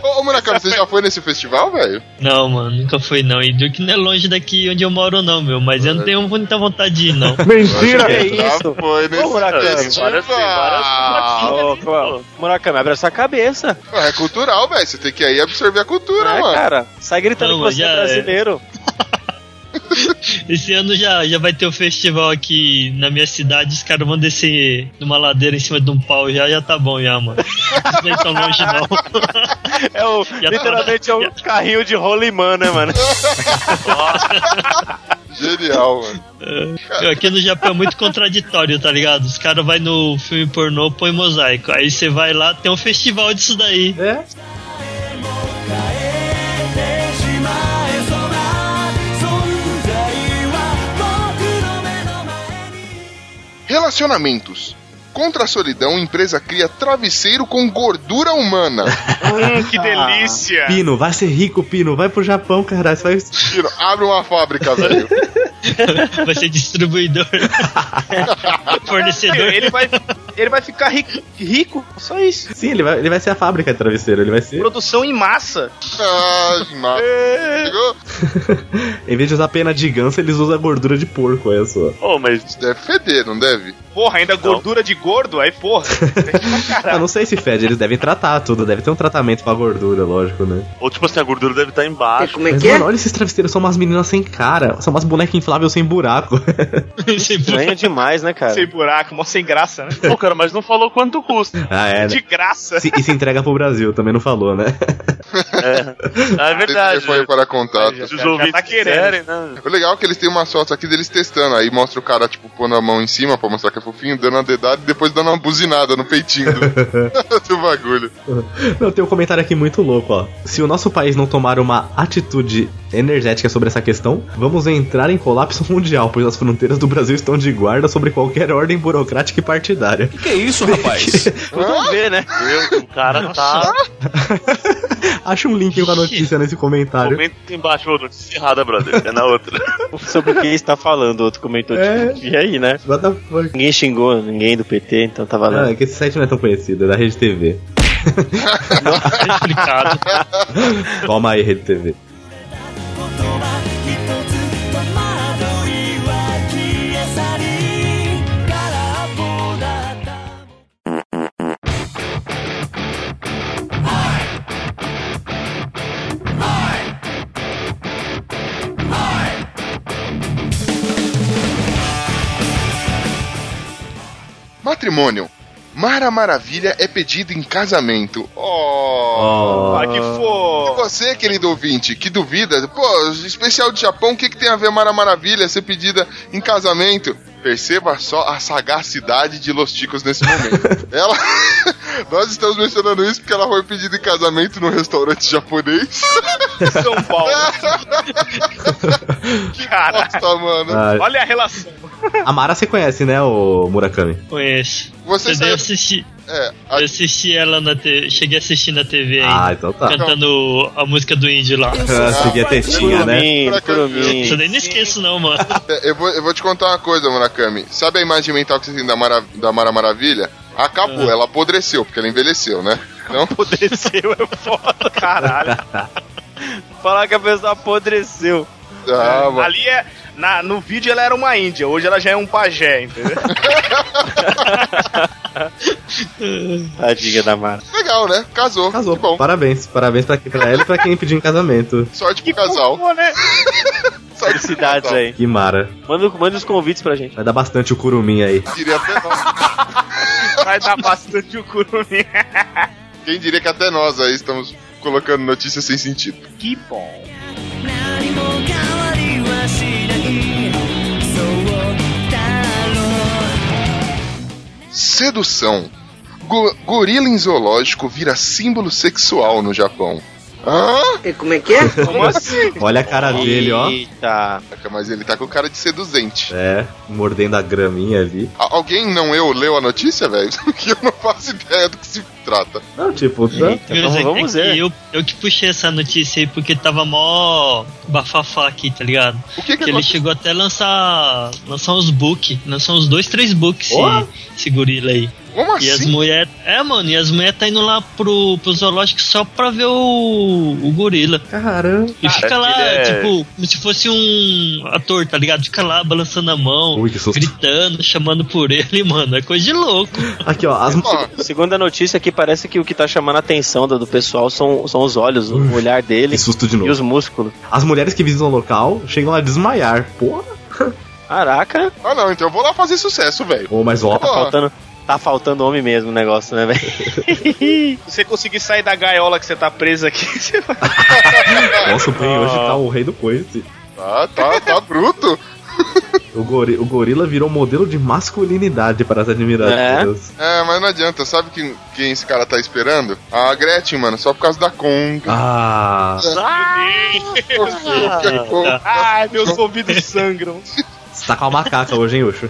Ô, ô, Murakami, você já foi nesse festival, velho? Não, mano, nunca fui não. E que não é longe daqui onde eu moro, não, meu. Mas eu não tenho muita vontade de ir, não. Mentira! Que Já isso? foi nesse Ô, Murakami, festival. Ô, ô, Murakami, abre essa cabeça. É cultural, velho. Você tem que ir aí absorver a cultura, É, mano. cara. Sai gritando Não, que você é já é. Esse ano já, já vai ter o festival aqui na minha cidade, os caras vão descer numa ladeira em cima de um pau já, já tá bom já, mano. Isso nem tão longe não. É o, Já tá- literalmente é um carrinho de rolimã, né, mano? Genial, mano. É, Aqui no Japão é muito contraditório, tá ligado? Os caras vão no filme pornô, põe mosaico. Aí você vai lá, tem um festival disso daí. É? Relacionamentos. Contra a solidão, empresa cria travesseiro com gordura humana. Hum, que delícia! Pino, vai ser rico, Pino. Vai pro Japão, cara. Você vai... Tiro, abre uma fábrica, velho. Vai ser distribuidor. Fornecedor. Ele vai, ele vai ficar rico, rico, só isso. Sim, ele vai, ele vai ser a fábrica de travesseiro. Ele vai ser. Produção em massa. Ah, massa. Chegou? em vez de usar pena de ganso, eles usam gordura de porco, olha só. Oh, mas Deve feder, não deve? Porra, ainda gordura de gordo, aí porra. Eu não sei se fede, eles devem tratar tudo, deve ter um tratamento pra gordura, lógico, né? ou tipo assim, a gordura deve estar embaixo. Como é Mas, que é? mano, olha esses travesseiros, são umas meninas sem cara, são umas bonecas infláveis sem buraco. Estranho demais, né, cara? Sem buraco, mó sem graça, né? Pô, cara, mas não falou quanto custa. ah, é, De né? graça. Se- e se entrega pro Brasil, também não falou, né? Ah, é verdade. Telefone para contato. Se os Já- já ouvintes tá querendo. quiserem, né? O legal é que eles têm umas fotos aqui deles testando. Aí mostra o cara, tipo, pondo a mão em cima pra mostrar que é fofinho, dando uma dedada e depois dando uma buzinada no peitinho do, do bagulho. Não, tem um comentário aqui muito louco, ó. Se o nosso país não tomar uma atitude energética sobre essa questão, vamos entrar em colapso mundial, pois as fronteiras do Brasil estão de guarda sobre qualquer ordem burocrática e partidária. Que é isso, rapaz? Vamos ver, né? Meu, o cara tá. Acha um link com a notícia nesse comentário. Comenta embaixo, ô, notícia errada, brother. É na outra. Sobre o que está falando, outro comentou. É. E aí, né? What the fuck? Ninguém xingou ninguém do PT, então tá Ah, valendo. é que esse site não é tão conhecido, é da Rede TV. Explicado. Toma aí, Rede TV. 'Matrimônio'. Mara Maravilha é pedido em casamento. Oh. Ah, que E fofo. você, querido ouvinte, que duvida, pô, especial de Japão, o que, que tem a ver Mara Maravilha ser pedida em casamento? Perceba só a sagacidade de Los Ticos nesse momento. ela. Nós estamos mencionando isso porque ela foi pedida em casamento num restaurante japonês. São Paulo. Cara, Nossa, mano. Ah, olha a relação. a Mara você conhece, né, o Murakami? Conheço. Você Eu sabe. assisti, É, a- eu assisti ela na TV. Cheguei a assistir na TV Ah, ainda. então tá. Cantando a música do índio lá. Ah, Segui a tetinha, né? Isso eu nem não esqueço, não, mano. É, Eu vou, eu vou te contar uma coisa, Murakami. Sabe a imagem mental que você tem da Mara, da Mara Maravilha? Acabou, ela apodreceu, porque ela envelheceu, né? Não? Apodreceu é foda, caralho. Falar que a pessoa apodreceu. Ah, mano. Ali é. Na, no vídeo ela era uma índia, hoje ela já é um pajé, entendeu? Tadinha da Mara. Legal, né? Casou. Casou. Que bom. Parabéns. Parabéns pra, pra ela e pra quem pediu em casamento. Sorte pro casal. Pô, né? Sorte pro Felicidades casal. aí. Que Mara. Manda, manda os convites pra gente. Vai dar bastante o curumim aí. Diria até nós. Vai dar bastante o curumim. Quem diria que até nós aí estamos colocando notícias sem sentido. Que bom. Sedução. Go- gorila em zoológico vira símbolo sexual no Japão. Hã? E como é que é? Como assim? Olha a cara dele, ó. Eita. Mas ele tá com cara de seduzente. É, mordendo a graminha ali. A- alguém não eu leu a notícia, velho? que eu não faço ideia do que se trata. Não, tipo, tá. Eita, Quer vamos, é ver. Eu, eu que puxei essa notícia aí porque tava mó bafafá aqui, tá ligado? O que que Que ele chegou até a lançar, lançar uns book, lançar uns dois, três books esse, esse gorila aí. Como E as assim? mulheres. É, mano, e as mulheres tá indo lá pro, pro zoológico só pra ver o, o gorila. Caramba. E fica Parece lá, é- tipo, como se fosse um ator, tá ligado? Fica lá balançando a mão, Ui, gritando, chamando por ele, mano. É coisa de louco. Aqui, ó, as, Ó, Segundo a notícia aqui, parece que o que tá chamando a atenção do, do pessoal são, são os olhos, o olhar dele que susto de e novo. os músculos. As mulheres que visitam o local chegam a desmaiar. Porra. Caraca, ah, não, então eu vou lá fazer sucesso, velho. Ô, mas ó, tá faltando, tá faltando homem mesmo o negócio, né, velho? Se você conseguir sair da gaiola que você tá preso aqui, você vai. nossa, o Ben hoje tá o rei do coice. Tá, tá, tá bruto. O, gori- o gorila virou modelo de masculinidade para as admiradoras. É, mas não adianta, sabe quem, quem esse cara tá esperando? A Gretchen, mano, só por causa da conga. Ah, Ai, meus ouvidos sangram. você tá com a macaca hoje, hein, Ucho?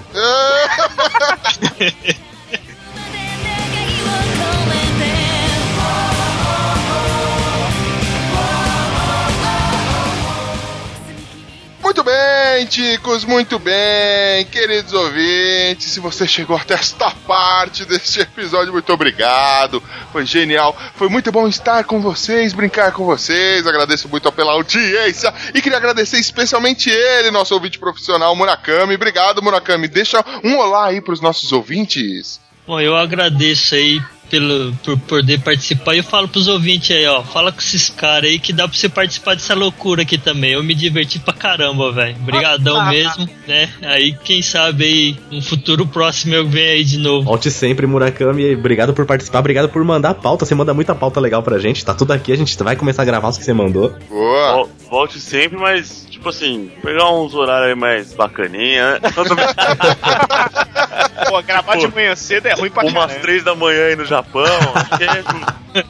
Muito bem, ticos, muito bem, queridos ouvintes. Se você chegou até esta parte deste episódio, muito obrigado. Foi genial, foi muito bom estar com vocês, brincar com vocês. Agradeço muito pela audiência e queria agradecer especialmente ele, nosso ouvinte profissional, Murakami. Obrigado, Murakami. Deixa um olá aí pros nossos ouvintes. Bom, eu agradeço aí pelo, por poder participar e eu falo pros ouvintes aí, ó. Fala com esses caras aí que dá pra você participar dessa loucura aqui também. Eu me diverti pra caramba, velho. Obrigadão mesmo, né? Aí, quem sabe aí, um futuro próximo eu venho aí de novo. Volte sempre, Murakami. e Obrigado por participar, obrigado por mandar pauta. Você manda muita pauta legal pra gente. Tá tudo aqui, a gente vai começar a gravar os que você mandou. Boa. Vol- Volte sempre, mas, tipo assim, pegar uns horários aí mais bacaninha, né? Pô, gravar de manhã cedo é ruim pra Umas caramba. três da manhã aí no Japão. é-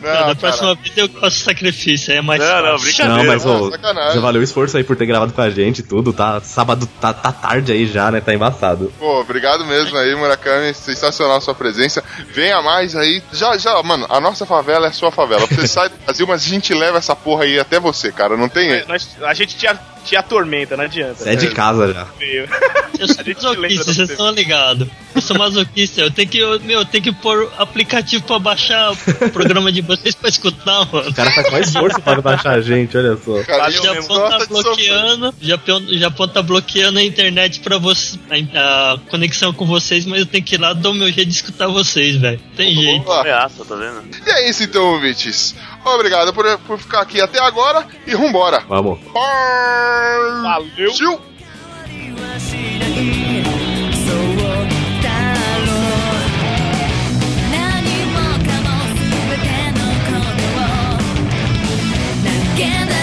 Não, Não, da próxima vez eu faço sacrifício, aí é mais Não, não, fácil. brincadeira. Não, mas ô, sacanagem. já valeu o esforço aí por ter gravado com a gente e tudo. Tá sábado, tá, tá tarde aí já, né? Tá embaçado. Pô, obrigado mesmo aí, Murakami. Sensacional a sua presença. Venha mais aí. Já, já, mano, a nossa favela é a sua favela. Você sai do Brasil, mas a gente leva essa porra aí até você, cara. Não tem erro. Nós- a gente te, a- te atormenta, não adianta. Você é de casa já. Eu sou masoquista, vocês estão ligados. Eu sou masoquista, eu tenho que, eu- meu, eu tenho que pôr aplicativo pra baixar o programa de vocês pra escutar, mano. O cara faz mais esforço para baixar a gente, olha só. Cara, O Japão tá bloqueando, o Japão, Japão tá bloqueando a internet pra você, a, a conexão com vocês, mas eu tenho que ir lá dar o meu jeito de escutar vocês, velho. Tem jeito. Boa. Ameaça, tá vendo? E é isso então, ouvintes. Obrigado por, por ficar aqui até agora e vambora. Vamos. Valeu. Tchau. 何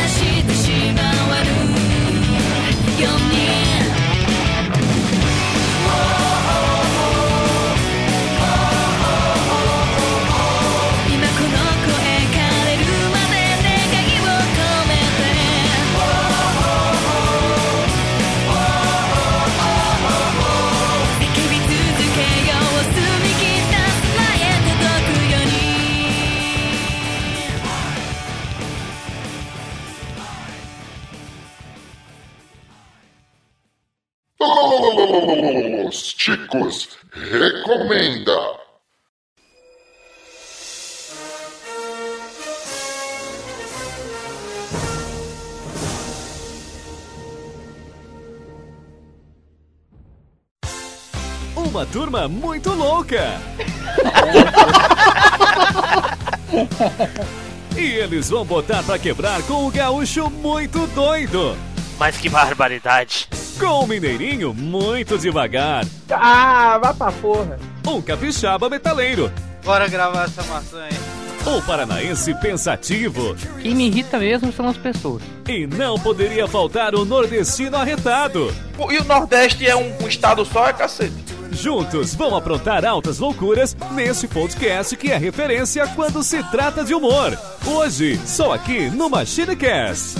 Os Chicos recomenda. Uma turma muito louca. e eles vão botar pra quebrar com o gaúcho muito doido. Mas que barbaridade. Com o mineirinho muito devagar. Ah, vá pra porra. Um capixaba metaleiro. Bora gravar essa maçã aí. Um paranaense pensativo. Quem me irrita mesmo são as pessoas. E não poderia faltar o nordestino arretado. E o Nordeste é um, um estado só, é cacete. Juntos vão aprontar altas loucuras nesse podcast que é referência quando se trata de humor. Hoje, só aqui no MachineCast.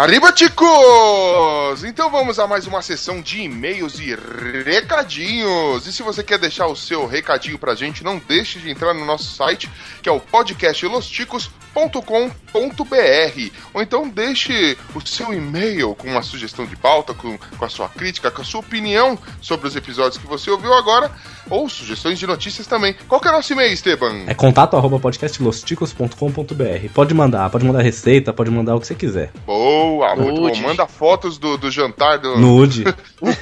Arriba, ticos! Então vamos a mais uma sessão de e-mails e recadinhos. E se você quer deixar o seu recadinho pra gente, não deixe de entrar no nosso site, que é o podcastlosticos.com.br. Ou então deixe o seu e-mail com uma sugestão de pauta, com, com a sua crítica, com a sua opinião sobre os episódios que você ouviu agora, ou sugestões de notícias também. Qual que é o nosso e-mail, Esteban? É contato arroba podcastlosticos.com.br. Pode mandar, pode mandar receita, pode mandar o que você quiser. Boa, muito bom. Manda fotos do, do jantar do. Nude.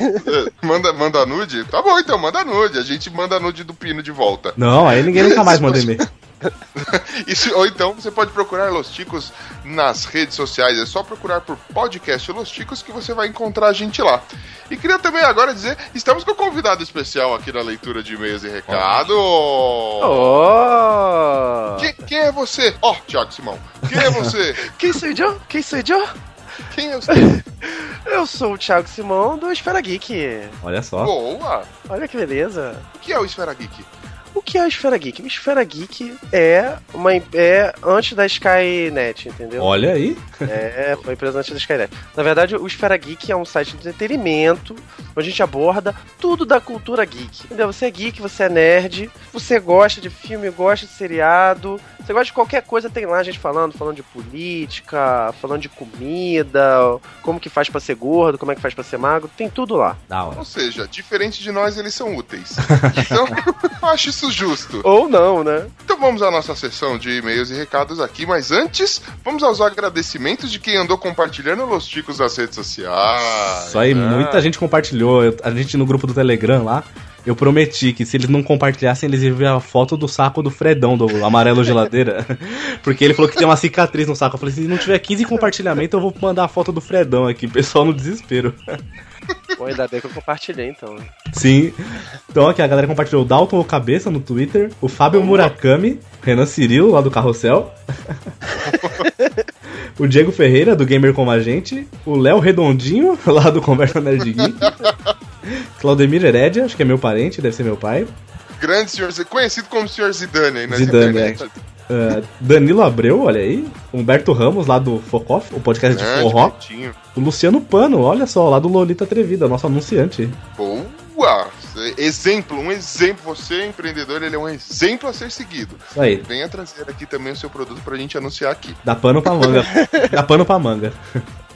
manda, manda nude? Tá bom, então, manda nude. A gente manda nude do Pino de volta. Não, aí ninguém nunca mais manda e-mail. Se- ou então você pode procurar Los Ticos nas redes sociais. É só procurar por podcast Los Ticos que você vai encontrar a gente lá. E queria também agora dizer: estamos com um convidado especial aqui na leitura de e-mails e recado. Oh! Quem, quem é você? Ó, Thiago Simão. Quem é você? Quem sou eu? Quem sou eu? Quem é você? Eu sou o Thiago Simão do Esfera Geek. Olha só. Boa! Olha que beleza. O que é o Esfera Geek? O que é a Esfera Geek? O Esfera Geek é uma é antes da Skynet, entendeu? Olha aí. É, foi empresa antes da Skynet. Na verdade, o Esfera Geek é um site de entretenimento onde a gente aborda tudo da cultura geek. Entendeu? Você é geek, você é nerd, você gosta de filme, gosta de seriado, você gosta de qualquer coisa, tem lá a gente falando, falando de política, falando de comida, como que faz pra ser gordo, como é que faz pra ser magro, tem tudo lá. Da hora. Ou seja, diferente de nós, eles são úteis. Então, eu acho isso justo. Ou não, né? Então vamos à nossa sessão de e-mails e recados aqui, mas antes, vamos aos agradecimentos de quem andou compartilhando Los Ticos nas redes sociais. Isso aí, né? muita gente compartilhou. A gente no grupo do Telegram lá, eu prometi que se eles não compartilhassem, eles iam ver a foto do saco do Fredão, do amarelo geladeira. Porque ele falou que tem uma cicatriz no saco. Eu falei, se não tiver 15 compartilhamento, eu vou mandar a foto do Fredão aqui, pessoal no desespero. Bom, ainda bem que eu compartilhei, então. Sim. Então aqui a galera compartilhou o Dalton o Cabeça no Twitter, o Fábio Murakami, Renan Cirilo, lá do Carrossel. o Diego Ferreira, do Gamer Como a Gente, o Léo Redondinho, lá do Conversa Nerd Geek. Claudemir Herédia, acho que é meu parente, deve ser meu pai. Grande senhor, conhecido como senhor Zidane aí nas Zidane, é. Uh, Danilo Abreu, olha aí. Humberto Ramos, lá do Focoff, o podcast de Grande, forró. bonitinho. O Luciano Pano, olha só, lá do Lolita Atrevida, nosso anunciante. Boa! Exemplo, um exemplo. Você, empreendedor, ele é um exemplo a ser seguido. Isso aí. Venha trazer aqui também o seu produto pra gente anunciar aqui. Dá pano pra manga. Dá pano pra manga.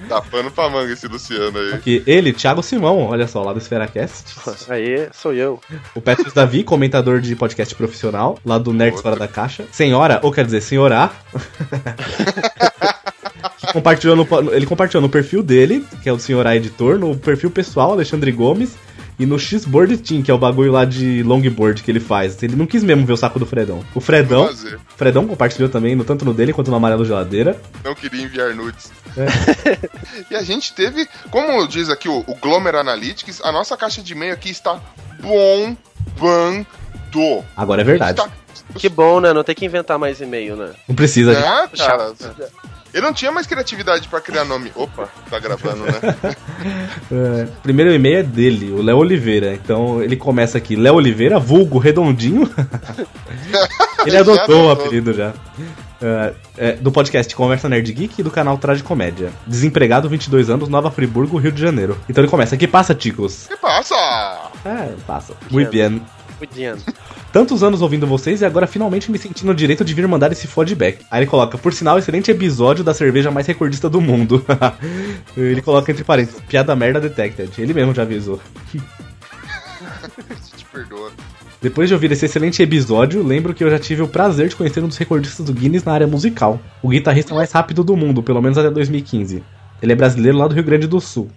Dá pano pra manga esse Luciano aí. Aqui, ele, Thiago Simão, olha só, lá do EsferaCast. Aí, sou eu. O Petrus Davi, comentador de podcast profissional, lá do Nerds Fora da Caixa. Senhora, ou quer dizer, senhorá. Compartilhou no- ele compartilhou no perfil dele, que é o senhorá editor, no perfil pessoal, Alexandre Gomes, e no Xboard Team, que é o bagulho lá de longboard que ele faz. Ele não quis mesmo ver o saco do Fredão. O Fredão. Fredão compartilhou também, no, tanto no dele quanto no Amarelo Geladeira. Não queria enviar nudes. É. e a gente teve, como diz aqui o, o Glomer Analytics, a nossa caixa de e-mail aqui está bombando. Agora é verdade. Tá- Que bom, né? Não tem que inventar mais e-mail, né? Não precisa. gente. Ah, cara. Eu não tinha mais criatividade pra criar nome. Opa, tá gravando, né? É, primeiro e-mail é dele, o Léo Oliveira. Então ele começa aqui, Léo Oliveira, vulgo redondinho. ele adotou o apelido já. É, é, do podcast Conversa Nerd Geek e do canal Traje Comédia. Desempregado, 22 anos, Nova Friburgo, Rio de Janeiro. Então ele começa, que passa, ticos? que passa? É, passa. Muito bem. Cuidando. Tantos anos ouvindo vocês e agora finalmente me sentindo no direito de vir mandar esse feedback. Aí ele coloca, por sinal, excelente episódio da cerveja mais recordista do mundo. ele coloca entre parênteses, piada merda detected. Ele mesmo já avisou. Te perdoa. Depois de ouvir esse excelente episódio, lembro que eu já tive o prazer de conhecer um dos recordistas do Guinness na área musical. O guitarrista mais rápido do mundo, pelo menos até 2015. Ele é brasileiro lá do Rio Grande do Sul.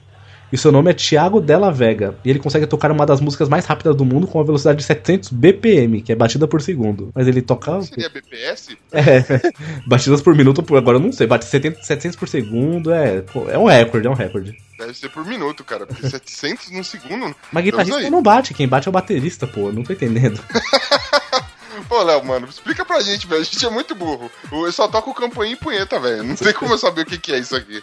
E seu nome é Thiago Della Vega. E ele consegue tocar uma das músicas mais rápidas do mundo com uma velocidade de 700 BPM, que é batida por segundo. Mas ele toca. Seria BPS? É, batidas por minuto, por agora eu não sei. Bate 70, 700 por segundo, é, pô, é um recorde, é um recorde. Deve ser por minuto, cara. Porque 700 num segundo. Mas guitarrista não bate, quem bate é o baterista, pô, não tô entendendo. Pô, Léo, mano, explica pra gente, velho. A gente é muito burro. Eu só toco campainha e punheta, velho. Não sei como eu saber o que, que é isso aqui.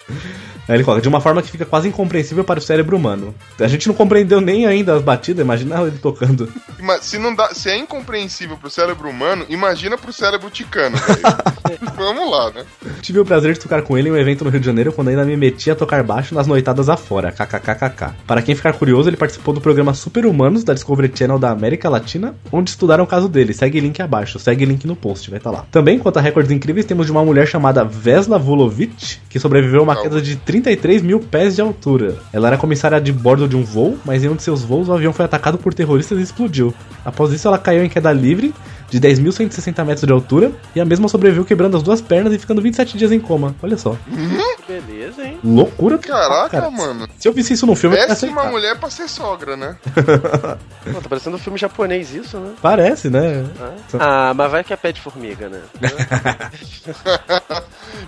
Aí ele coloca, de uma forma que fica quase incompreensível para o cérebro humano. A gente não compreendeu nem ainda as batidas, imagina ele tocando. Mas se, não dá, se é incompreensível pro cérebro humano, imagina pro cérebro ticano, velho. Vamos lá, né? Tive o prazer de tocar com ele em um evento no Rio de Janeiro quando ainda me metia a tocar baixo nas noitadas afora, kkkk. Para quem ficar curioso, ele participou do programa Super Humanos da Discovery Channel da América Latina, onde estudaram o caso dele. Segue link abaixo, segue link no post, vai estar lá. Também, quanto a recordes incríveis, temos de uma mulher chamada Vesla Vulovic, que sobreviveu a uma queda de 33 mil pés de altura. Ela era comissária de bordo de um voo, mas em um de seus voos o avião foi atacado por terroristas e explodiu. Após isso, ela caiu em queda livre de 10.160 metros de altura e a mesma sobreviveu quebrando as duas pernas e ficando 27 dias em coma. Olha só. Beleza, hein? Loucura. Caraca, cara. mano. Se eu visse isso num filme, Péssima aceitar. mulher pra ser sogra, né? Pô, tá parecendo um filme japonês isso, né? Parece, né? Ah, mas vai que é pé de formiga, né?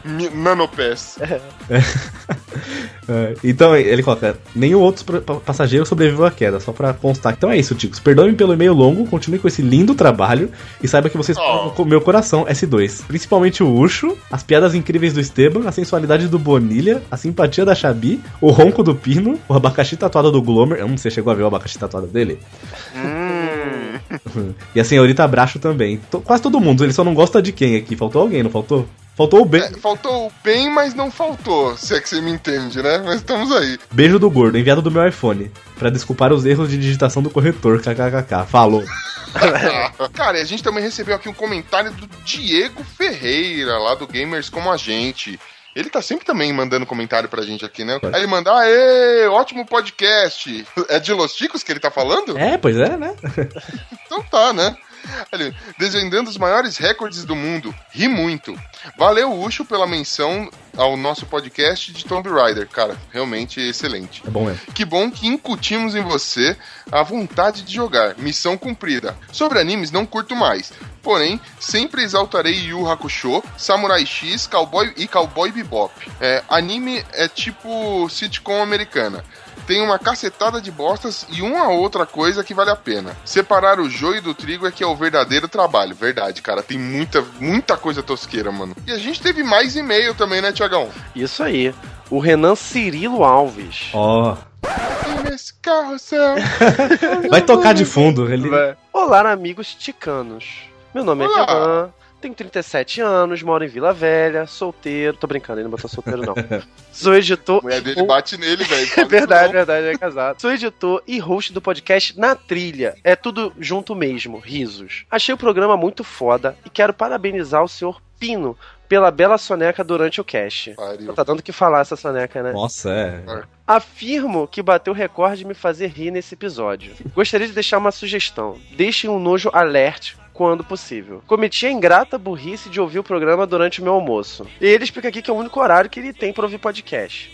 Mi- Nanopés. É, então ele coloca: nenhum outro passageiro sobreviveu à queda, só pra constar. Então é isso, Ticos. Perdoe-me pelo e-mail longo, continue com esse lindo trabalho e saiba que vocês falam com meu coração S2. Principalmente o Ucho, as piadas incríveis do Esteban, a sensualidade do Bonilha, a simpatia da Xabi, o ronco do Pino, o abacaxi tatuado do Glomer. Hum, você chegou a ver o abacaxi tatuado dele? e a senhorita Bracho também. To- quase todo mundo, ele só não gosta de quem aqui? Faltou alguém, não faltou? Faltou o Ben. É, faltou o bem, mas não faltou, se é que você me entende, né? Mas estamos aí. Beijo do gordo, enviado do meu iPhone. Pra desculpar os erros de digitação do corretor. KKKK. Falou. Cara, e a gente também recebeu aqui um comentário do Diego Ferreira, lá do Gamers Como a Gente. Ele tá sempre também mandando comentário pra gente aqui, né? Aí ele manda, aê, ótimo podcast. É de Los Ticos que ele tá falando? É, pois é, né? Então tá, né? Olha, desvendando os maiores recordes do mundo. Ri muito. Valeu, Ucho, pela menção ao nosso podcast de Tomb Raider. Cara, realmente excelente. É bom mesmo. Que bom que incutimos em você a vontade de jogar. Missão cumprida. Sobre animes, não curto mais. Porém, sempre exaltarei Yu Hakusho, Samurai X Cowboy e Cowboy Bebop. É, anime é tipo sitcom americana. Tem uma cacetada de bostas e uma outra coisa que vale a pena. Separar o joio do trigo é que é o verdadeiro trabalho. Verdade, cara. Tem muita, muita coisa tosqueira, mano. E a gente teve mais e-mail também, né, Tiagão? Isso aí. O Renan Cirilo Alves. Ó. Nesse carrossel. Vai tocar de fundo. Ele... Olá, amigos ticanos. Meu nome é Olá. Renan, tenho 37 anos, moro em Vila Velha, solteiro. Tô brincando, ele não botou solteiro, não. Sou editor. A mulher dele bate nele, velho. É verdade, verdade, é casado. Sou editor e host do podcast Na Trilha. É tudo junto mesmo, risos. Achei o programa muito foda e quero parabenizar o senhor Pino pela bela soneca durante o cast. Tá dando o que falar essa soneca, né? Nossa, é. Afirmo que bateu o recorde de me fazer rir nesse episódio. Gostaria de deixar uma sugestão. Deixem um nojo alert quando possível. Cometi a ingrata burrice de ouvir o programa durante o meu almoço. E ele explica aqui que é o único horário que ele tem para ouvir podcast.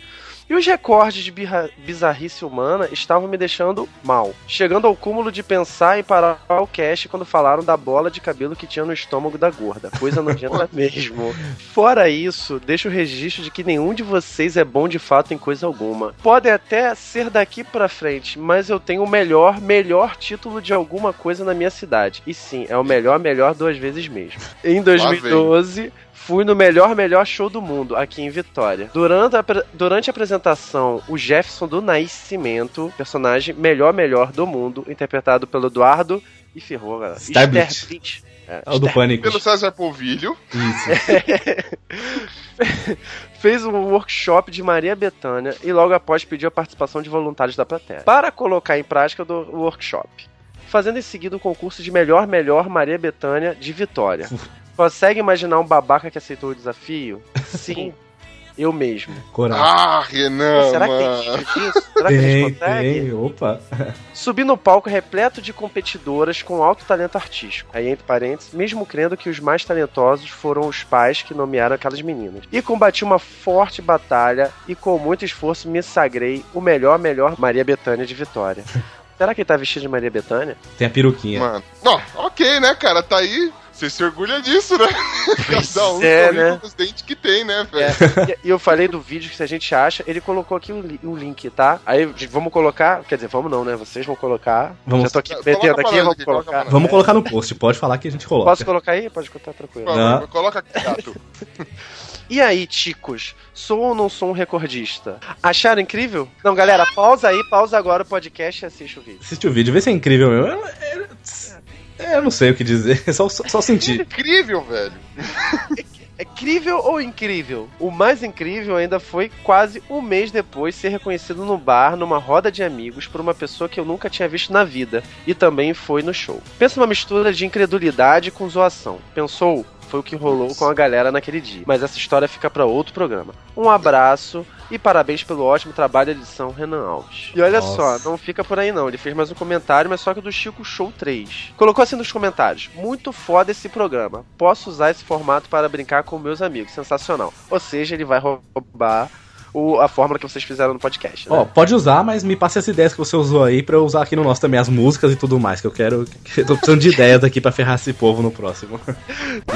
E os recordes de bizarrice humana estavam me deixando mal. Chegando ao cúmulo de pensar em parar o cast quando falaram da bola de cabelo que tinha no estômago da gorda. Coisa nojenta mesmo. Fora isso, deixo o registro de que nenhum de vocês é bom de fato em coisa alguma. Pode até ser daqui pra frente, mas eu tenho o melhor, melhor título de alguma coisa na minha cidade. E sim, é o melhor, melhor duas vezes mesmo. Em 2012, fui no melhor, melhor show do mundo, aqui em Vitória. Durante a, durante a apresentação, o Jefferson do Nascimento, personagem melhor, melhor do mundo, interpretado pelo Eduardo e ferrou, galera. Starblit. Starblit. É o do. Pânico. Pelo César Polvilho. Fez um workshop de Maria Bethânia e logo após pediu a participação de voluntários da plateia. Para colocar em prática do workshop. Fazendo em seguida o concurso de melhor, melhor Maria Bethânia de Vitória. Consegue imaginar um babaca que aceitou o desafio? Sim, eu mesmo. Coragem. Ah, Renan, Será que tem disso? Será que a Tem, gente consegue? tem. Opa. Subi no palco repleto de competidoras com alto talento artístico. Aí, entre parênteses, mesmo crendo que os mais talentosos foram os pais que nomearam aquelas meninas. E combati uma forte batalha e com muito esforço me sagrei o melhor, melhor Maria Bethânia de Vitória. Será que ele tá vestido de Maria Bethânia? Tem a peruquinha. Mano. Bom, ok, né, cara? Tá aí. Você se orgulha disso, né? Cada um é, né? os dentes que tem, né, velho? É, e, eu falei do vídeo que se a gente acha, ele colocou aqui o, li- o link, tá? Aí vamos colocar, quer dizer, vamos não, né? Vocês vão colocar. Vamos- Já tô aqui metendo aqui, vamos colocar. Vamos colocar no post, pode falar que a gente coloca. Posso colocar aí? Pode contar tranquilo. Não. Coloca aqui, gato. E aí, ticos, sou ou não sou um recordista? Acharam incrível? Não, galera, pausa aí, pausa agora o podcast e assiste o vídeo. Assiste o vídeo, vê se é incrível mesmo. Eu, eu- não sei o que dizer, só, só, só sentir. Incrível, velho. É incrível ou incrível? O mais incrível ainda foi quase um mês depois ser reconhecido no bar, numa roda de amigos, por uma pessoa que eu nunca tinha visto na vida. E também foi no show. Pensa uma mistura de incredulidade com zoação. Pensou? Foi o que rolou com a galera naquele dia. Mas essa história fica pra outro programa. Um abraço e parabéns pelo ótimo trabalho de edição, Renan Alves. E olha Nossa. só, não fica por aí não. Ele fez mais um comentário, mas só que do Chico Show 3. Colocou assim nos comentários: Muito foda esse programa. Posso usar esse formato para brincar com meus amigos. Sensacional. Ou seja, ele vai roubar o- a fórmula que vocês fizeram no podcast. Né? Ó, pode usar, mas me passe as ideias que você usou aí pra eu usar aqui no nosso também, as músicas e tudo mais, que eu quero. Que eu tô precisando de ideias aqui pra ferrar esse povo no próximo.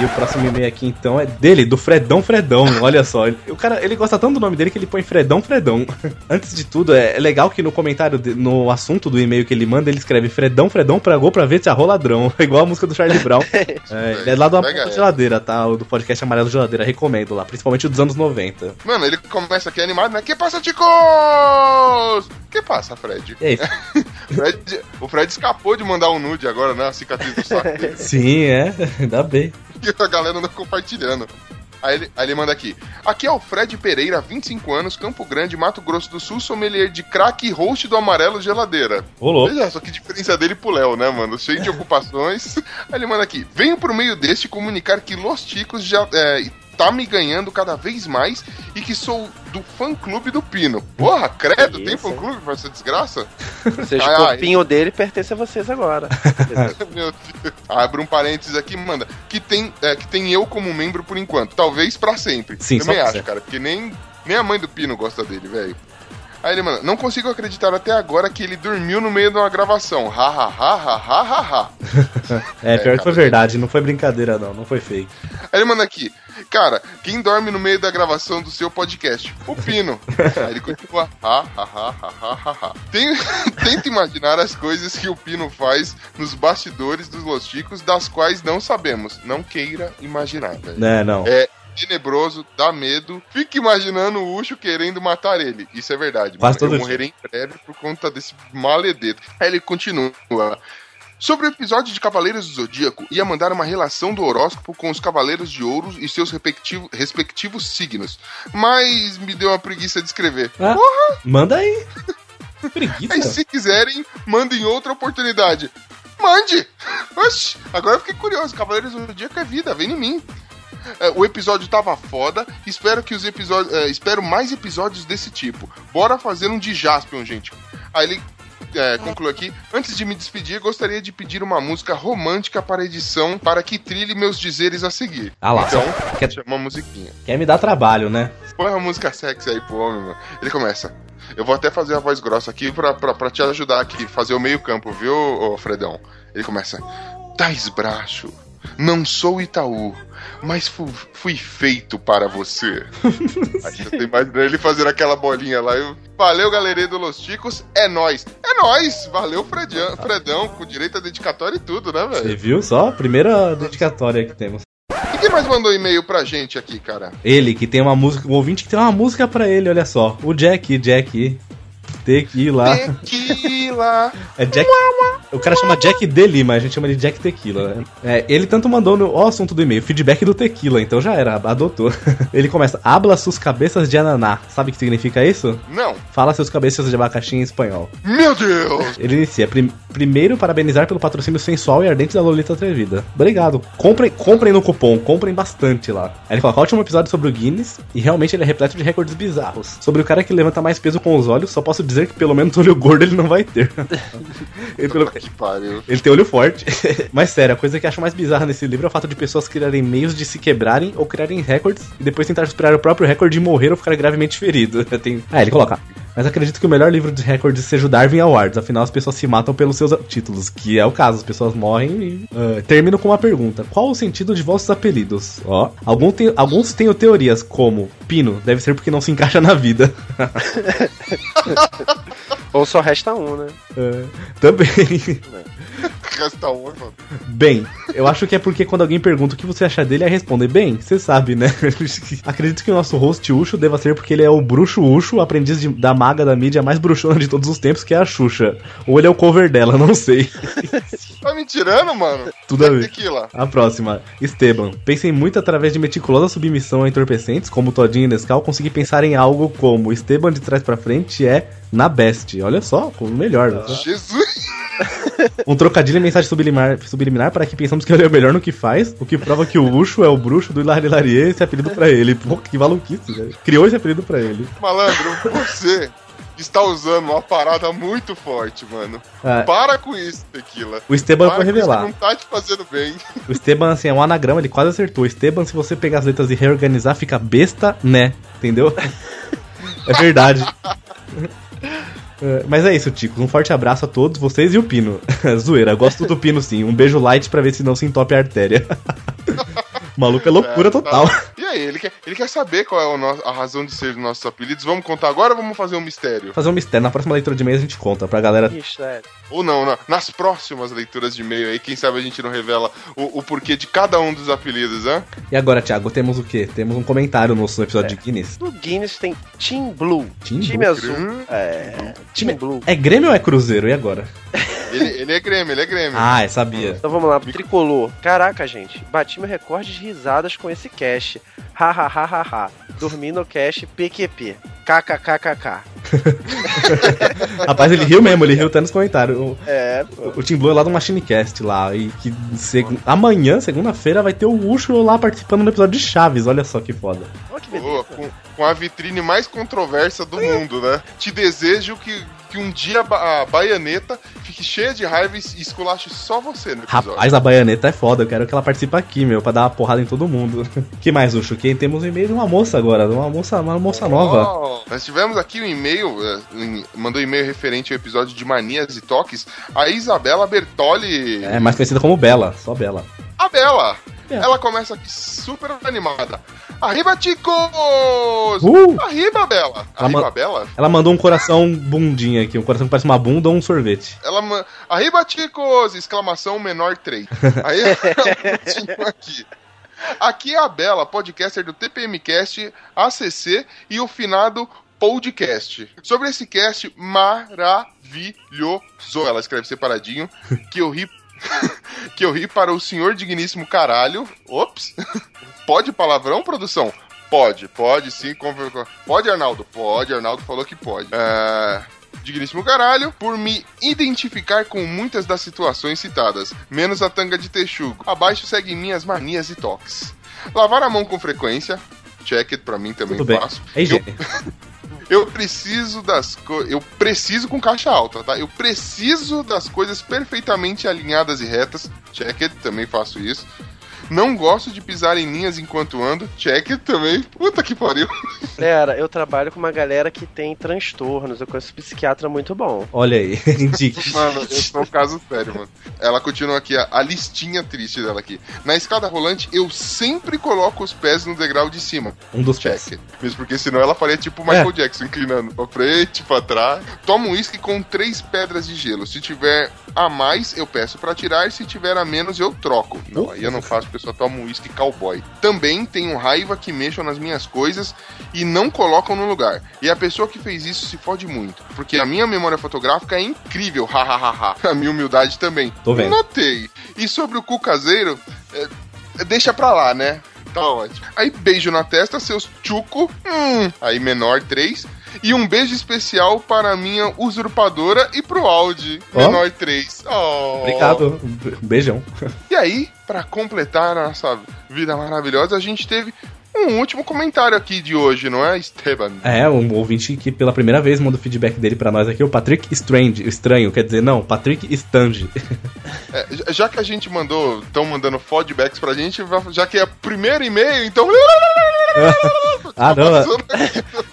E o próximo e-mail aqui então é dele, do Fredão Fredão. Olha só, ele- o cara ele gosta tanto do nome dele que ele põe Fredão Fredão. Antes de tudo, é, é legal que no comentário, de- no assunto do e-mail que ele manda, ele escreve Fredão Fredão pragou pra ver se arrola ladrão. Igual a música do Charlie Brown. É, ele é lá do essa. Geladeira, tá? O do podcast Amarelo Geladeira, recomendo lá, principalmente o dos anos 90. Mano, ele começa aqui animado, né? Que passa, ticos? Que passa, Fred? Aí? Fred- O Fred escapou de mandar um nude agora, né? A cicatriz do saco dele. Sim, é, ainda bem. E a galera anda compartilhando. Aí ele, aí ele manda aqui. Aqui é o Fred Pereira, 25 anos, Campo Grande, Mato Grosso do Sul, sommelier de crack e host do Amarelo Geladeira. Ô, louco. Veja só que diferença dele pro Léo, né, mano? Cheio de ocupações. Aí ele manda aqui. Venho por meio deste comunicar que Los Ticos já é, tá me ganhando cada vez mais e que sou do fã-clube do Pino. Porra, credo, tem Isso. fã-clube pra essa desgraça? Ou seja, Ah, o corpinho dele pertence a vocês agora. Meu Deus. Abre um parênteses aqui manda. Que tem, é, que tem eu como membro por enquanto. Talvez pra sempre. Sim, Também acho, cara. Porque nem, nem a mãe do Pino gosta dele, velho. Aí ele manda, não consigo acreditar até agora que ele dormiu no meio de uma gravação. Ha ha ha ha ha ha ha. É, pior É, que foi verdade, não foi brincadeira não, não foi fake. Aí ele manda aqui, cara, quem dorme no meio da gravação do seu podcast? O Pino. Aí ele continua, ha, ha, ha, ha, ha, ha. Tem- Tenta imaginar as coisas que o Pino faz nos bastidores dos Los Chicos, das quais não sabemos. Não queira imaginar, velho. Né, não. É tenebroso, dá medo. Fica imaginando o Ucho querendo matar ele. Isso é verdade. Quase mano. Eu morrerei em breve por conta desse maledeto. Aí ele continua. Sobre o episódio de Cavaleiros do Zodíaco, ia mandar uma relação do horóscopo com os Cavaleiros de Ouro e seus respectivo- respectivos signos. Mas me deu uma preguiça de escrever. Ah, Porra! Manda aí. Aí Preguiça. se quiserem, mandem outra oportunidade. Mande! Oxi, agora eu fiquei curioso. Cavaleiros do Zodíaco é vida, vem em mim. É, o episódio tava foda. Espero que os episódios. é, espero mais episódios desse tipo. Bora fazer um de Jaspion, gente. Aí ele é, conclui aqui. Antes de me despedir, gostaria de pedir uma música romântica para edição para que trilhe meus dizeres a seguir. Ah lá, então, quer- chama uma musiquinha. Quer me dar trabalho, né? Põe uma música sexy aí pro homem, mano. Ele começa. Eu vou até fazer a voz grossa aqui pra, pra, pra te ajudar aqui, fazer o meio campo, viu, Fredão? Ele começa. Tais Bracho, não sou Itaú, mas fu- fui feito para você. aí tô imaginando ele fazendo aquela bolinha lá. Eu, Valeu, galerinha do Los Ticos, é nóis. É nóis, valeu, Fredian, Fredão, com direito a dedicatória e tudo, né, Você velho? viu só? Primeira dedicatória que temos. E quem mais mandou e-mail pra gente aqui, cara? Ele que tem uma música, o ouvinte que tem uma música pra ele, olha só. O Jack, Jack. Tequila. Tequila. É Jack. O cara chama Jack de Lima, a gente chama de Jack Tequila. né? É, ele tanto mandou no ó, o assunto do e-mail, feedback do Tequila, então já era, adotou. Ele começa, habla sus cabeças de ananá. Sabe o que significa isso? Não. Fala seus cabeças de abacaxi em espanhol. Meu Deus! Ele inicia, "Prim- primeiro parabenizar pelo patrocínio sensual e ardente da Lolita Atrevida. Obrigado. Comprem, comprem no cupom, comprem bastante lá. Aí ele coloca, ótimo episódio sobre o Guinness, e realmente ele é repleto de recordes bizarros. Sobre o cara que levanta mais peso com os olhos, só posso dizer que pelo menos olho gordo ele não vai ter. ele, pelo- ele tem olho forte. Mas sério, a coisa que eu acho mais bizarra nesse livro é o fato de pessoas criarem meios de se quebrarem ou criarem recordes e depois tentar superar o próprio recorde e morrer ou ficar gravemente ferido. Tem... Ah, ele coloca. Mas acredito que o melhor livro de recordes seja o Darwin Awards. Afinal, as pessoas se matam pelos seus títulos, que é o caso. As pessoas morrem e. Ah, termino com uma pergunta: Qual o sentido de vossos apelidos? Ó, algum tem- alguns têm teorias como Pino, deve ser porque não se encaixa na vida. Ou só resta um, né? É, também. Resta um, mano. Bem, eu acho que é porque quando alguém pergunta o que você acha dele, é responder bem, você sabe, né? Acredito que o nosso host Ucho deva ser porque ele é o bruxo Ucho, aprendiz de- da maga da mídia mais bruxona de todos os tempos, que é a Xuxa. Ou ele é o cover dela, não sei. Tá me tirando, mano? Tudo a ver. Tequila. A próxima, Esteban. Pensem muito através de meticulosa submissão a entorpecentes, como Todinho e Nescau, consegui pensar em algo como Esteban de trás pra frente é na best. Olha só, como melhor. né? Jesus! Um trocadilho e mensagem subliminar, subliminar para que pensamos que ele é o melhor no que faz, o que prova que o Ucho é o bruxo do Hilari Larie esse apelido pra ele. Pô, que maluquice, velho. Criou esse apelido pra ele. Malandro, você está usando uma parada muito forte, mano. Ah. Para com isso, Tequila. O Esteban Para foi revelar. Não tá te fazendo bem. O Esteban, assim, é um anagrama, ele quase acertou. Esteban, se você pegar as letras e reorganizar, fica besta, né? Entendeu? É verdade. É, Mas é isso, Ticos. Um forte abraço a todos vocês e o Pino. Zoeira, gosto do Pino sim. Um beijo light pra ver se não se entope a artéria. O maluco é loucura É, tá. total. E aí, ele quer, ele quer saber qual é o no- a razão de ser dos nossos apelidos. Vamos contar agora ou vamos fazer um mistério? Fazer um mistério. Na próxima leitura de e-mail a gente conta pra galera. Ixi, é. Ou não, na- nas próximas leituras de e-mail aí, quem sabe a gente não revela o, o porquê de cada um dos apelidos, né? E agora, Thiago, temos o quê? Temos um comentário no nosso episódio de Guinness. No Guinness tem Team Blue. Team time Blue? azul. É. Team Blue. É Grêmio ou é Cruzeiro? E agora? Ele, ele é Grêmio, ele é Grêmio. Ah, eu sabia. Então vamos lá, tricolor. Caraca, gente, bati meu recorde de risadas com esse cast. Ha ha ha ha ha. Dormi no cast PQP. KKKKK. Rapaz, ele riu mesmo, ele riu até nos comentários. O, É, o Team Blue é lá do Machinecast lá. E que seg- amanhã, segunda-feira, vai ter o Ucho lá participando do episódio de Chaves. Olha só que foda. Boa, com, com a vitrine mais controversa do mundo, né? Te desejo que, que um dia a, ba- a baianeta fique cheia de raiva e es- esculache só você no episódio. Rapaz, a baianeta é foda. Eu quero que ela participe aqui, meu, pra dar uma porrada em todo mundo. que mais, Ucho? Que temos um e-mail de uma moça agora, uma moça, uma moça nova. Oh, nós tivemos aqui um e-mail, eh, mandou um e-mail referente ao episódio de Manias e Toques, a Isabela Bertoli. É mais conhecida como Bela, só Bela. A Bela! É. Ela começa aqui super animada. Arriba, ticos! Uh! Arriba, Bela! Ela Arriba, ma- Bela? Ela mandou um coração bundinha aqui, um coração que parece uma bunda ou um sorvete. Ela ma... Arriba, ticos! Exclamação menor 3. Aí ela continua aqui. Aqui é a Bela, podcaster do TPMcast, ACC e o finado podcast. Sobre esse cast maravilhoso, ela escreve separadinho, que eu ri que eu ri para o senhor digníssimo caralho. Ops. Pode palavrão, produção? Pode, pode sim. Pode, Arnaldo? Pode, Arnaldo falou que pode. É, Digníssimo caralho, por me identificar com muitas das situações citadas, menos a tanga de texugo. Abaixo seguem minhas manias e toques. Lavar a mão com frequência, check it pra mim também Tudo bem. faço. É higiene. Eu preciso das coisas. Eu preciso com caixa alta, tá? Eu preciso das coisas perfeitamente alinhadas e retas. Check it, também faço isso. Não gosto de pisar em linhas enquanto ando. Check também. Puta que pariu. Galera, eu trabalho com uma galera que tem transtornos. Eu conheço um psiquiatra muito bom. Olha aí, indique. Mano, esse é um caso sério, mano. Ela continua aqui, a, a listinha triste dela aqui. Na escada rolante, eu sempre coloco os pés no degrau de cima. Um dos pés. Check. Mesmo porque senão ela faria tipo o Michael Jackson, inclinando pra frente, pra trás. Tomo um uísque com três pedras de gelo. Se tiver a mais, eu peço pra tirar. Se tiver a menos, eu troco. Não, aí eu não faço, eu só tomo um uísque cowboy. Também tenho raiva que mexam nas minhas coisas e não colocam no lugar. E a pessoa que fez isso se fode muito. Porque a minha memória fotográfica é incrível, hahaha. a minha humildade também. Tô vendo. Notei. E sobre o cu caseiro, é, deixa pra lá, né? Tá ótimo. Aí beijo na testa, seus tchuco. Hum. Aí menor 3. E um beijo especial para a minha usurpadora e pro Audi. Ó. Menor 3. Oh. Obrigado. Um Beijão. E aí, pra completar a nossa vida maravilhosa, a gente teve um último comentário aqui de hoje, não é, Esteban? É, um ouvinte que pela primeira vez manda o feedback dele pra nós aqui, o Patrick Strange, estranho, quer dizer, não, Patrick Stange. É, já- que a gente mandou, estão mandando feedbacks pra gente, já que é primeiro e-mail, então. ah, não,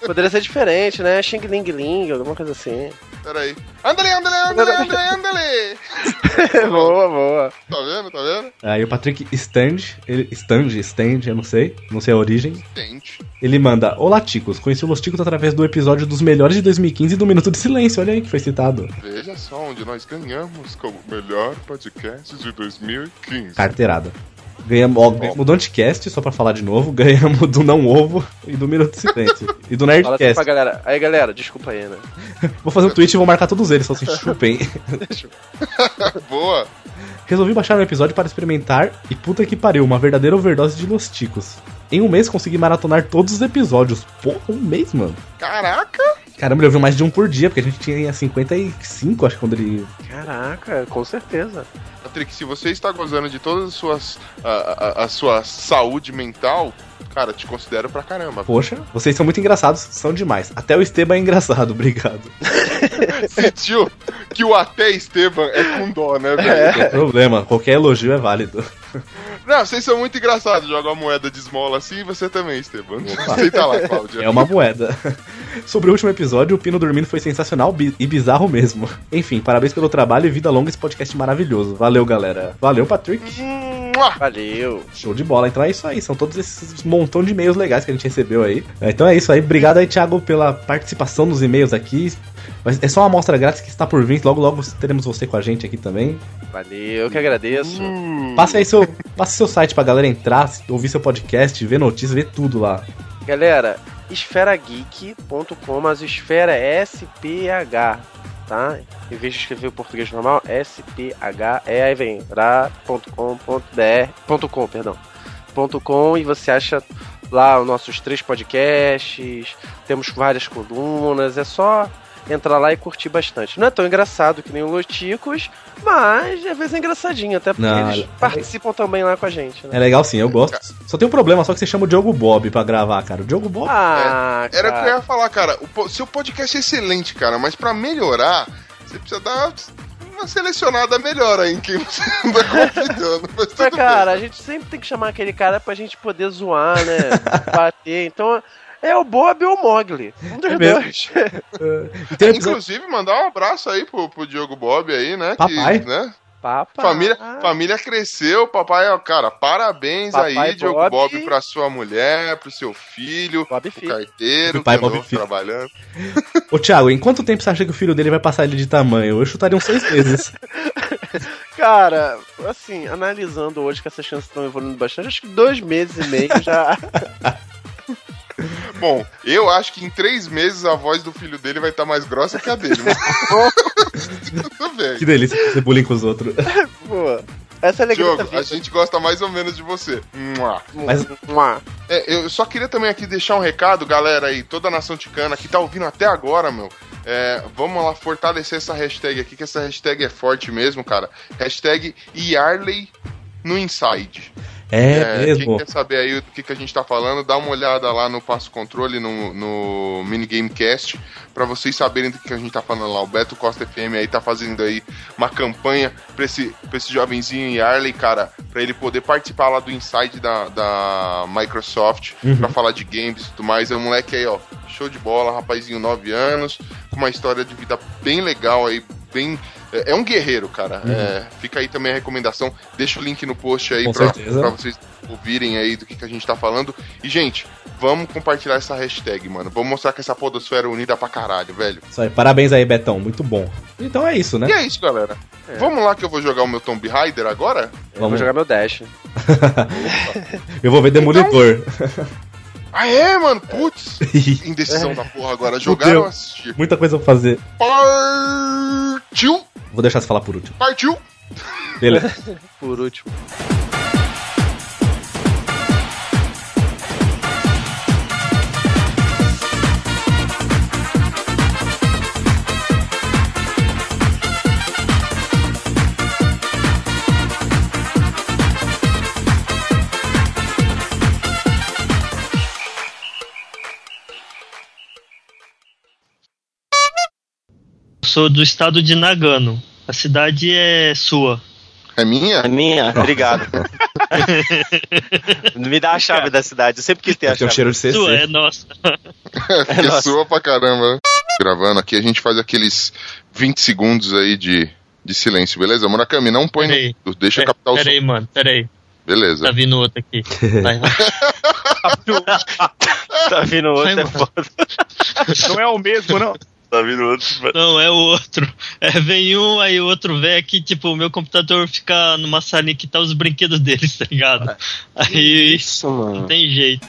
Poderia ser diferente, né? Xing Ling Ling, alguma coisa assim. Peraí. Andale, andale, andale, andale, andale. boa, boa. Tá vendo, tá vendo? Aí o Patrick Stand, ele, Stand, Stand, eu não sei, não sei a origem. Tente. Ele manda: Olá, Ticos. Conheci o Los Ticos através do episódio dos melhores de 2015 do Minuto de Silêncio. Olha aí que foi citado. Veja só onde nós ganhamos como melhor podcast de 2015. Carteirada. Ganhamos, ó, ganhamos do Anticast, só pra falar de novo. Ganhamos do Não Ovo e do Minuto Silêncio. e do Fala assim Nerdcast. pra galera. Aí, galera, desculpa aí, né? Vou fazer um tweet e vou marcar todos eles, só assim, chupem. Boa. Resolvi baixar um episódio para experimentar e puta que pariu, uma verdadeira overdose de Los Ticos. Em um mês consegui maratonar todos os episódios. Porra, um mês, mano. Caraca. Caramba, ele ouviu mais de um por dia, porque a gente tinha 55, acho que quando ele. Caraca, com certeza. Patrick, se você está gozando de todas as suas. a, a- a sua saúde mental, cara, te considero pra caramba. Poxa, vocês são muito engraçados, são demais. Até o Esteban é engraçado, obrigado. Sentiu que o até Esteban é com dó, né, Não tem velho? problema, qualquer elogio é válido. Não, vocês são muito engraçados. Joga uma moeda de esmola assim e você também, Esteban. Aceita lá, Cláudia. É uma moeda. Sobre o último episódio, o Pino dormindo foi sensacional e bizarro mesmo. Enfim, parabéns pelo trabalho e vida longa esse podcast maravilhoso. Valeu, galera. Valeu, Patrick. Valeu. Show de bola. Então é isso aí. São todos esses montão de e-mails legais que a gente recebeu aí. Então é isso aí. Obrigado aí, Thiago, pela participação nos e-mails aqui. Mas é só uma amostra grátis que está por vir. Logo, logo teremos você com a gente aqui também. Valeu, eu que agradeço. Passe aí seu, passe seu site pra galera entrar, ouvir seu podcast, ver notícias, ver tudo lá. Galera, esferageek.com, mas esfera é SPH, tá? Em vez de escrever o português normal, SPH, é aí vem ra.com.br, .com, perdão, .com e você acha lá os nossos três podcasts, temos várias colunas, é só entrar lá e curtir bastante. Não é tão engraçado que nem o Loticos, mas às vezes é engraçadinho, até porque Não, eles é- participam também lá com a gente, né? É legal sim, eu gosto. Só tem um problema, só que você chama o Diogo Bob pra gravar, cara. O Diogo Bob. Ah, Era o que eu ia falar, cara. O po- seu podcast é excelente, cara, mas pra melhorar, você precisa dar uma selecionada melhor aí em quem você anda convidando. Mas Mas, bem. cara, a gente sempre tem que chamar aquele cara pra gente poder zoar, né? Bater. Então, é o Bob ou o Mogli. Um dos É mesmo. dois. Episódio- Inclusive, mandar um abraço aí pro, pro Diogo Bob aí, né? Papai. Que, né? Papai. Família, família cresceu, papai, ó, cara, parabéns Papai aí, Diogo Bob. Bob, pra sua mulher, pro seu filho, pro carteiro, Pai que Bob Filho. trabalhando. Ô, Thiago, em quanto tempo você acha que o filho dele vai passar ele de tamanho? Eu chutaria uns seis meses. Cara, assim, analisando hoje que essas chances estão evoluindo bastante, acho que dois meses e meio já. Bom, eu acho que em três meses a voz do filho dele vai estar mais grossa que a dele. Mas... Tudo bem. que delícia fazer bullying com os outros. Pô, essa é a alegria Diogo, a gente gosta mais ou menos de você. Mas-. É, eu só queria também aqui deixar um recado, galera aí, toda a nação ticana que tá ouvindo até agora, meu. É, vamos lá fortalecer essa hashtag aqui, que essa hashtag é forte mesmo, cara. Hashtag Yarley no Inside. É, mesmo. Quem quer saber aí do que, que a gente tá falando, dá uma olhada lá no Passo Controle, no, no Minigame Cast, pra vocês saberem do que a gente tá falando lá. O Beto Costa FM aí tá fazendo aí uma campanha pra esse, pra esse jovenzinho Yarley, cara, pra ele poder participar lá do Inside da, da Microsoft, Uhum. pra falar de games e tudo mais. É um moleque aí, ó, show de bola, rapazinho, 9 anos, com uma história de vida bem legal aí, bem. É é um guerreiro, cara. Uhum. É, fica aí também a recomendação. Deixa o link no post aí pra, pra vocês ouvirem aí do que, que a gente tá falando. E, gente, vamos compartilhar essa hashtag, mano. Vamos mostrar que essa podosfera é unida pra caralho, velho. Isso aí, parabéns aí, Betão. Muito bom. Então é isso, né? E é isso, galera. Vamos lá que eu vou jogar o meu Tomb Raider agora? Eu vou jogar meu Dash. Eu vou ver Demolidor. Ah, é, mano? Putz. Indecisão da porra agora. Jogar ou assistir? Muita coisa pra fazer. Partiu! Vou deixar você falar por último. Partiu! Beleza. Por último. Sou do estado de Nagano. A cidade é sua. É minha? É minha? Obrigado. Me dá a chave da cidade. Eu sempre quis ter a Tem um chave. cheiro de CC. Sua, é nossa. Porque nossa. soa pra caramba. Gravando aqui, a gente faz aqueles 20 segundos aí de, de silêncio, beleza? Murakami, não põe Peraí. no. Deixa captar o Pera som. aí, mano, pera aí. Beleza. Tá vindo outro aqui. Vai, vai. Tá vindo outro, é foda. Não é o mesmo, não. Tá vindo outro. Não, é o outro. É, vem um, aí o outro vem aqui, tipo, o meu computador fica numa salinha que tá os brinquedos deles, tá ligado? Aí Isso, mano. não tem jeito.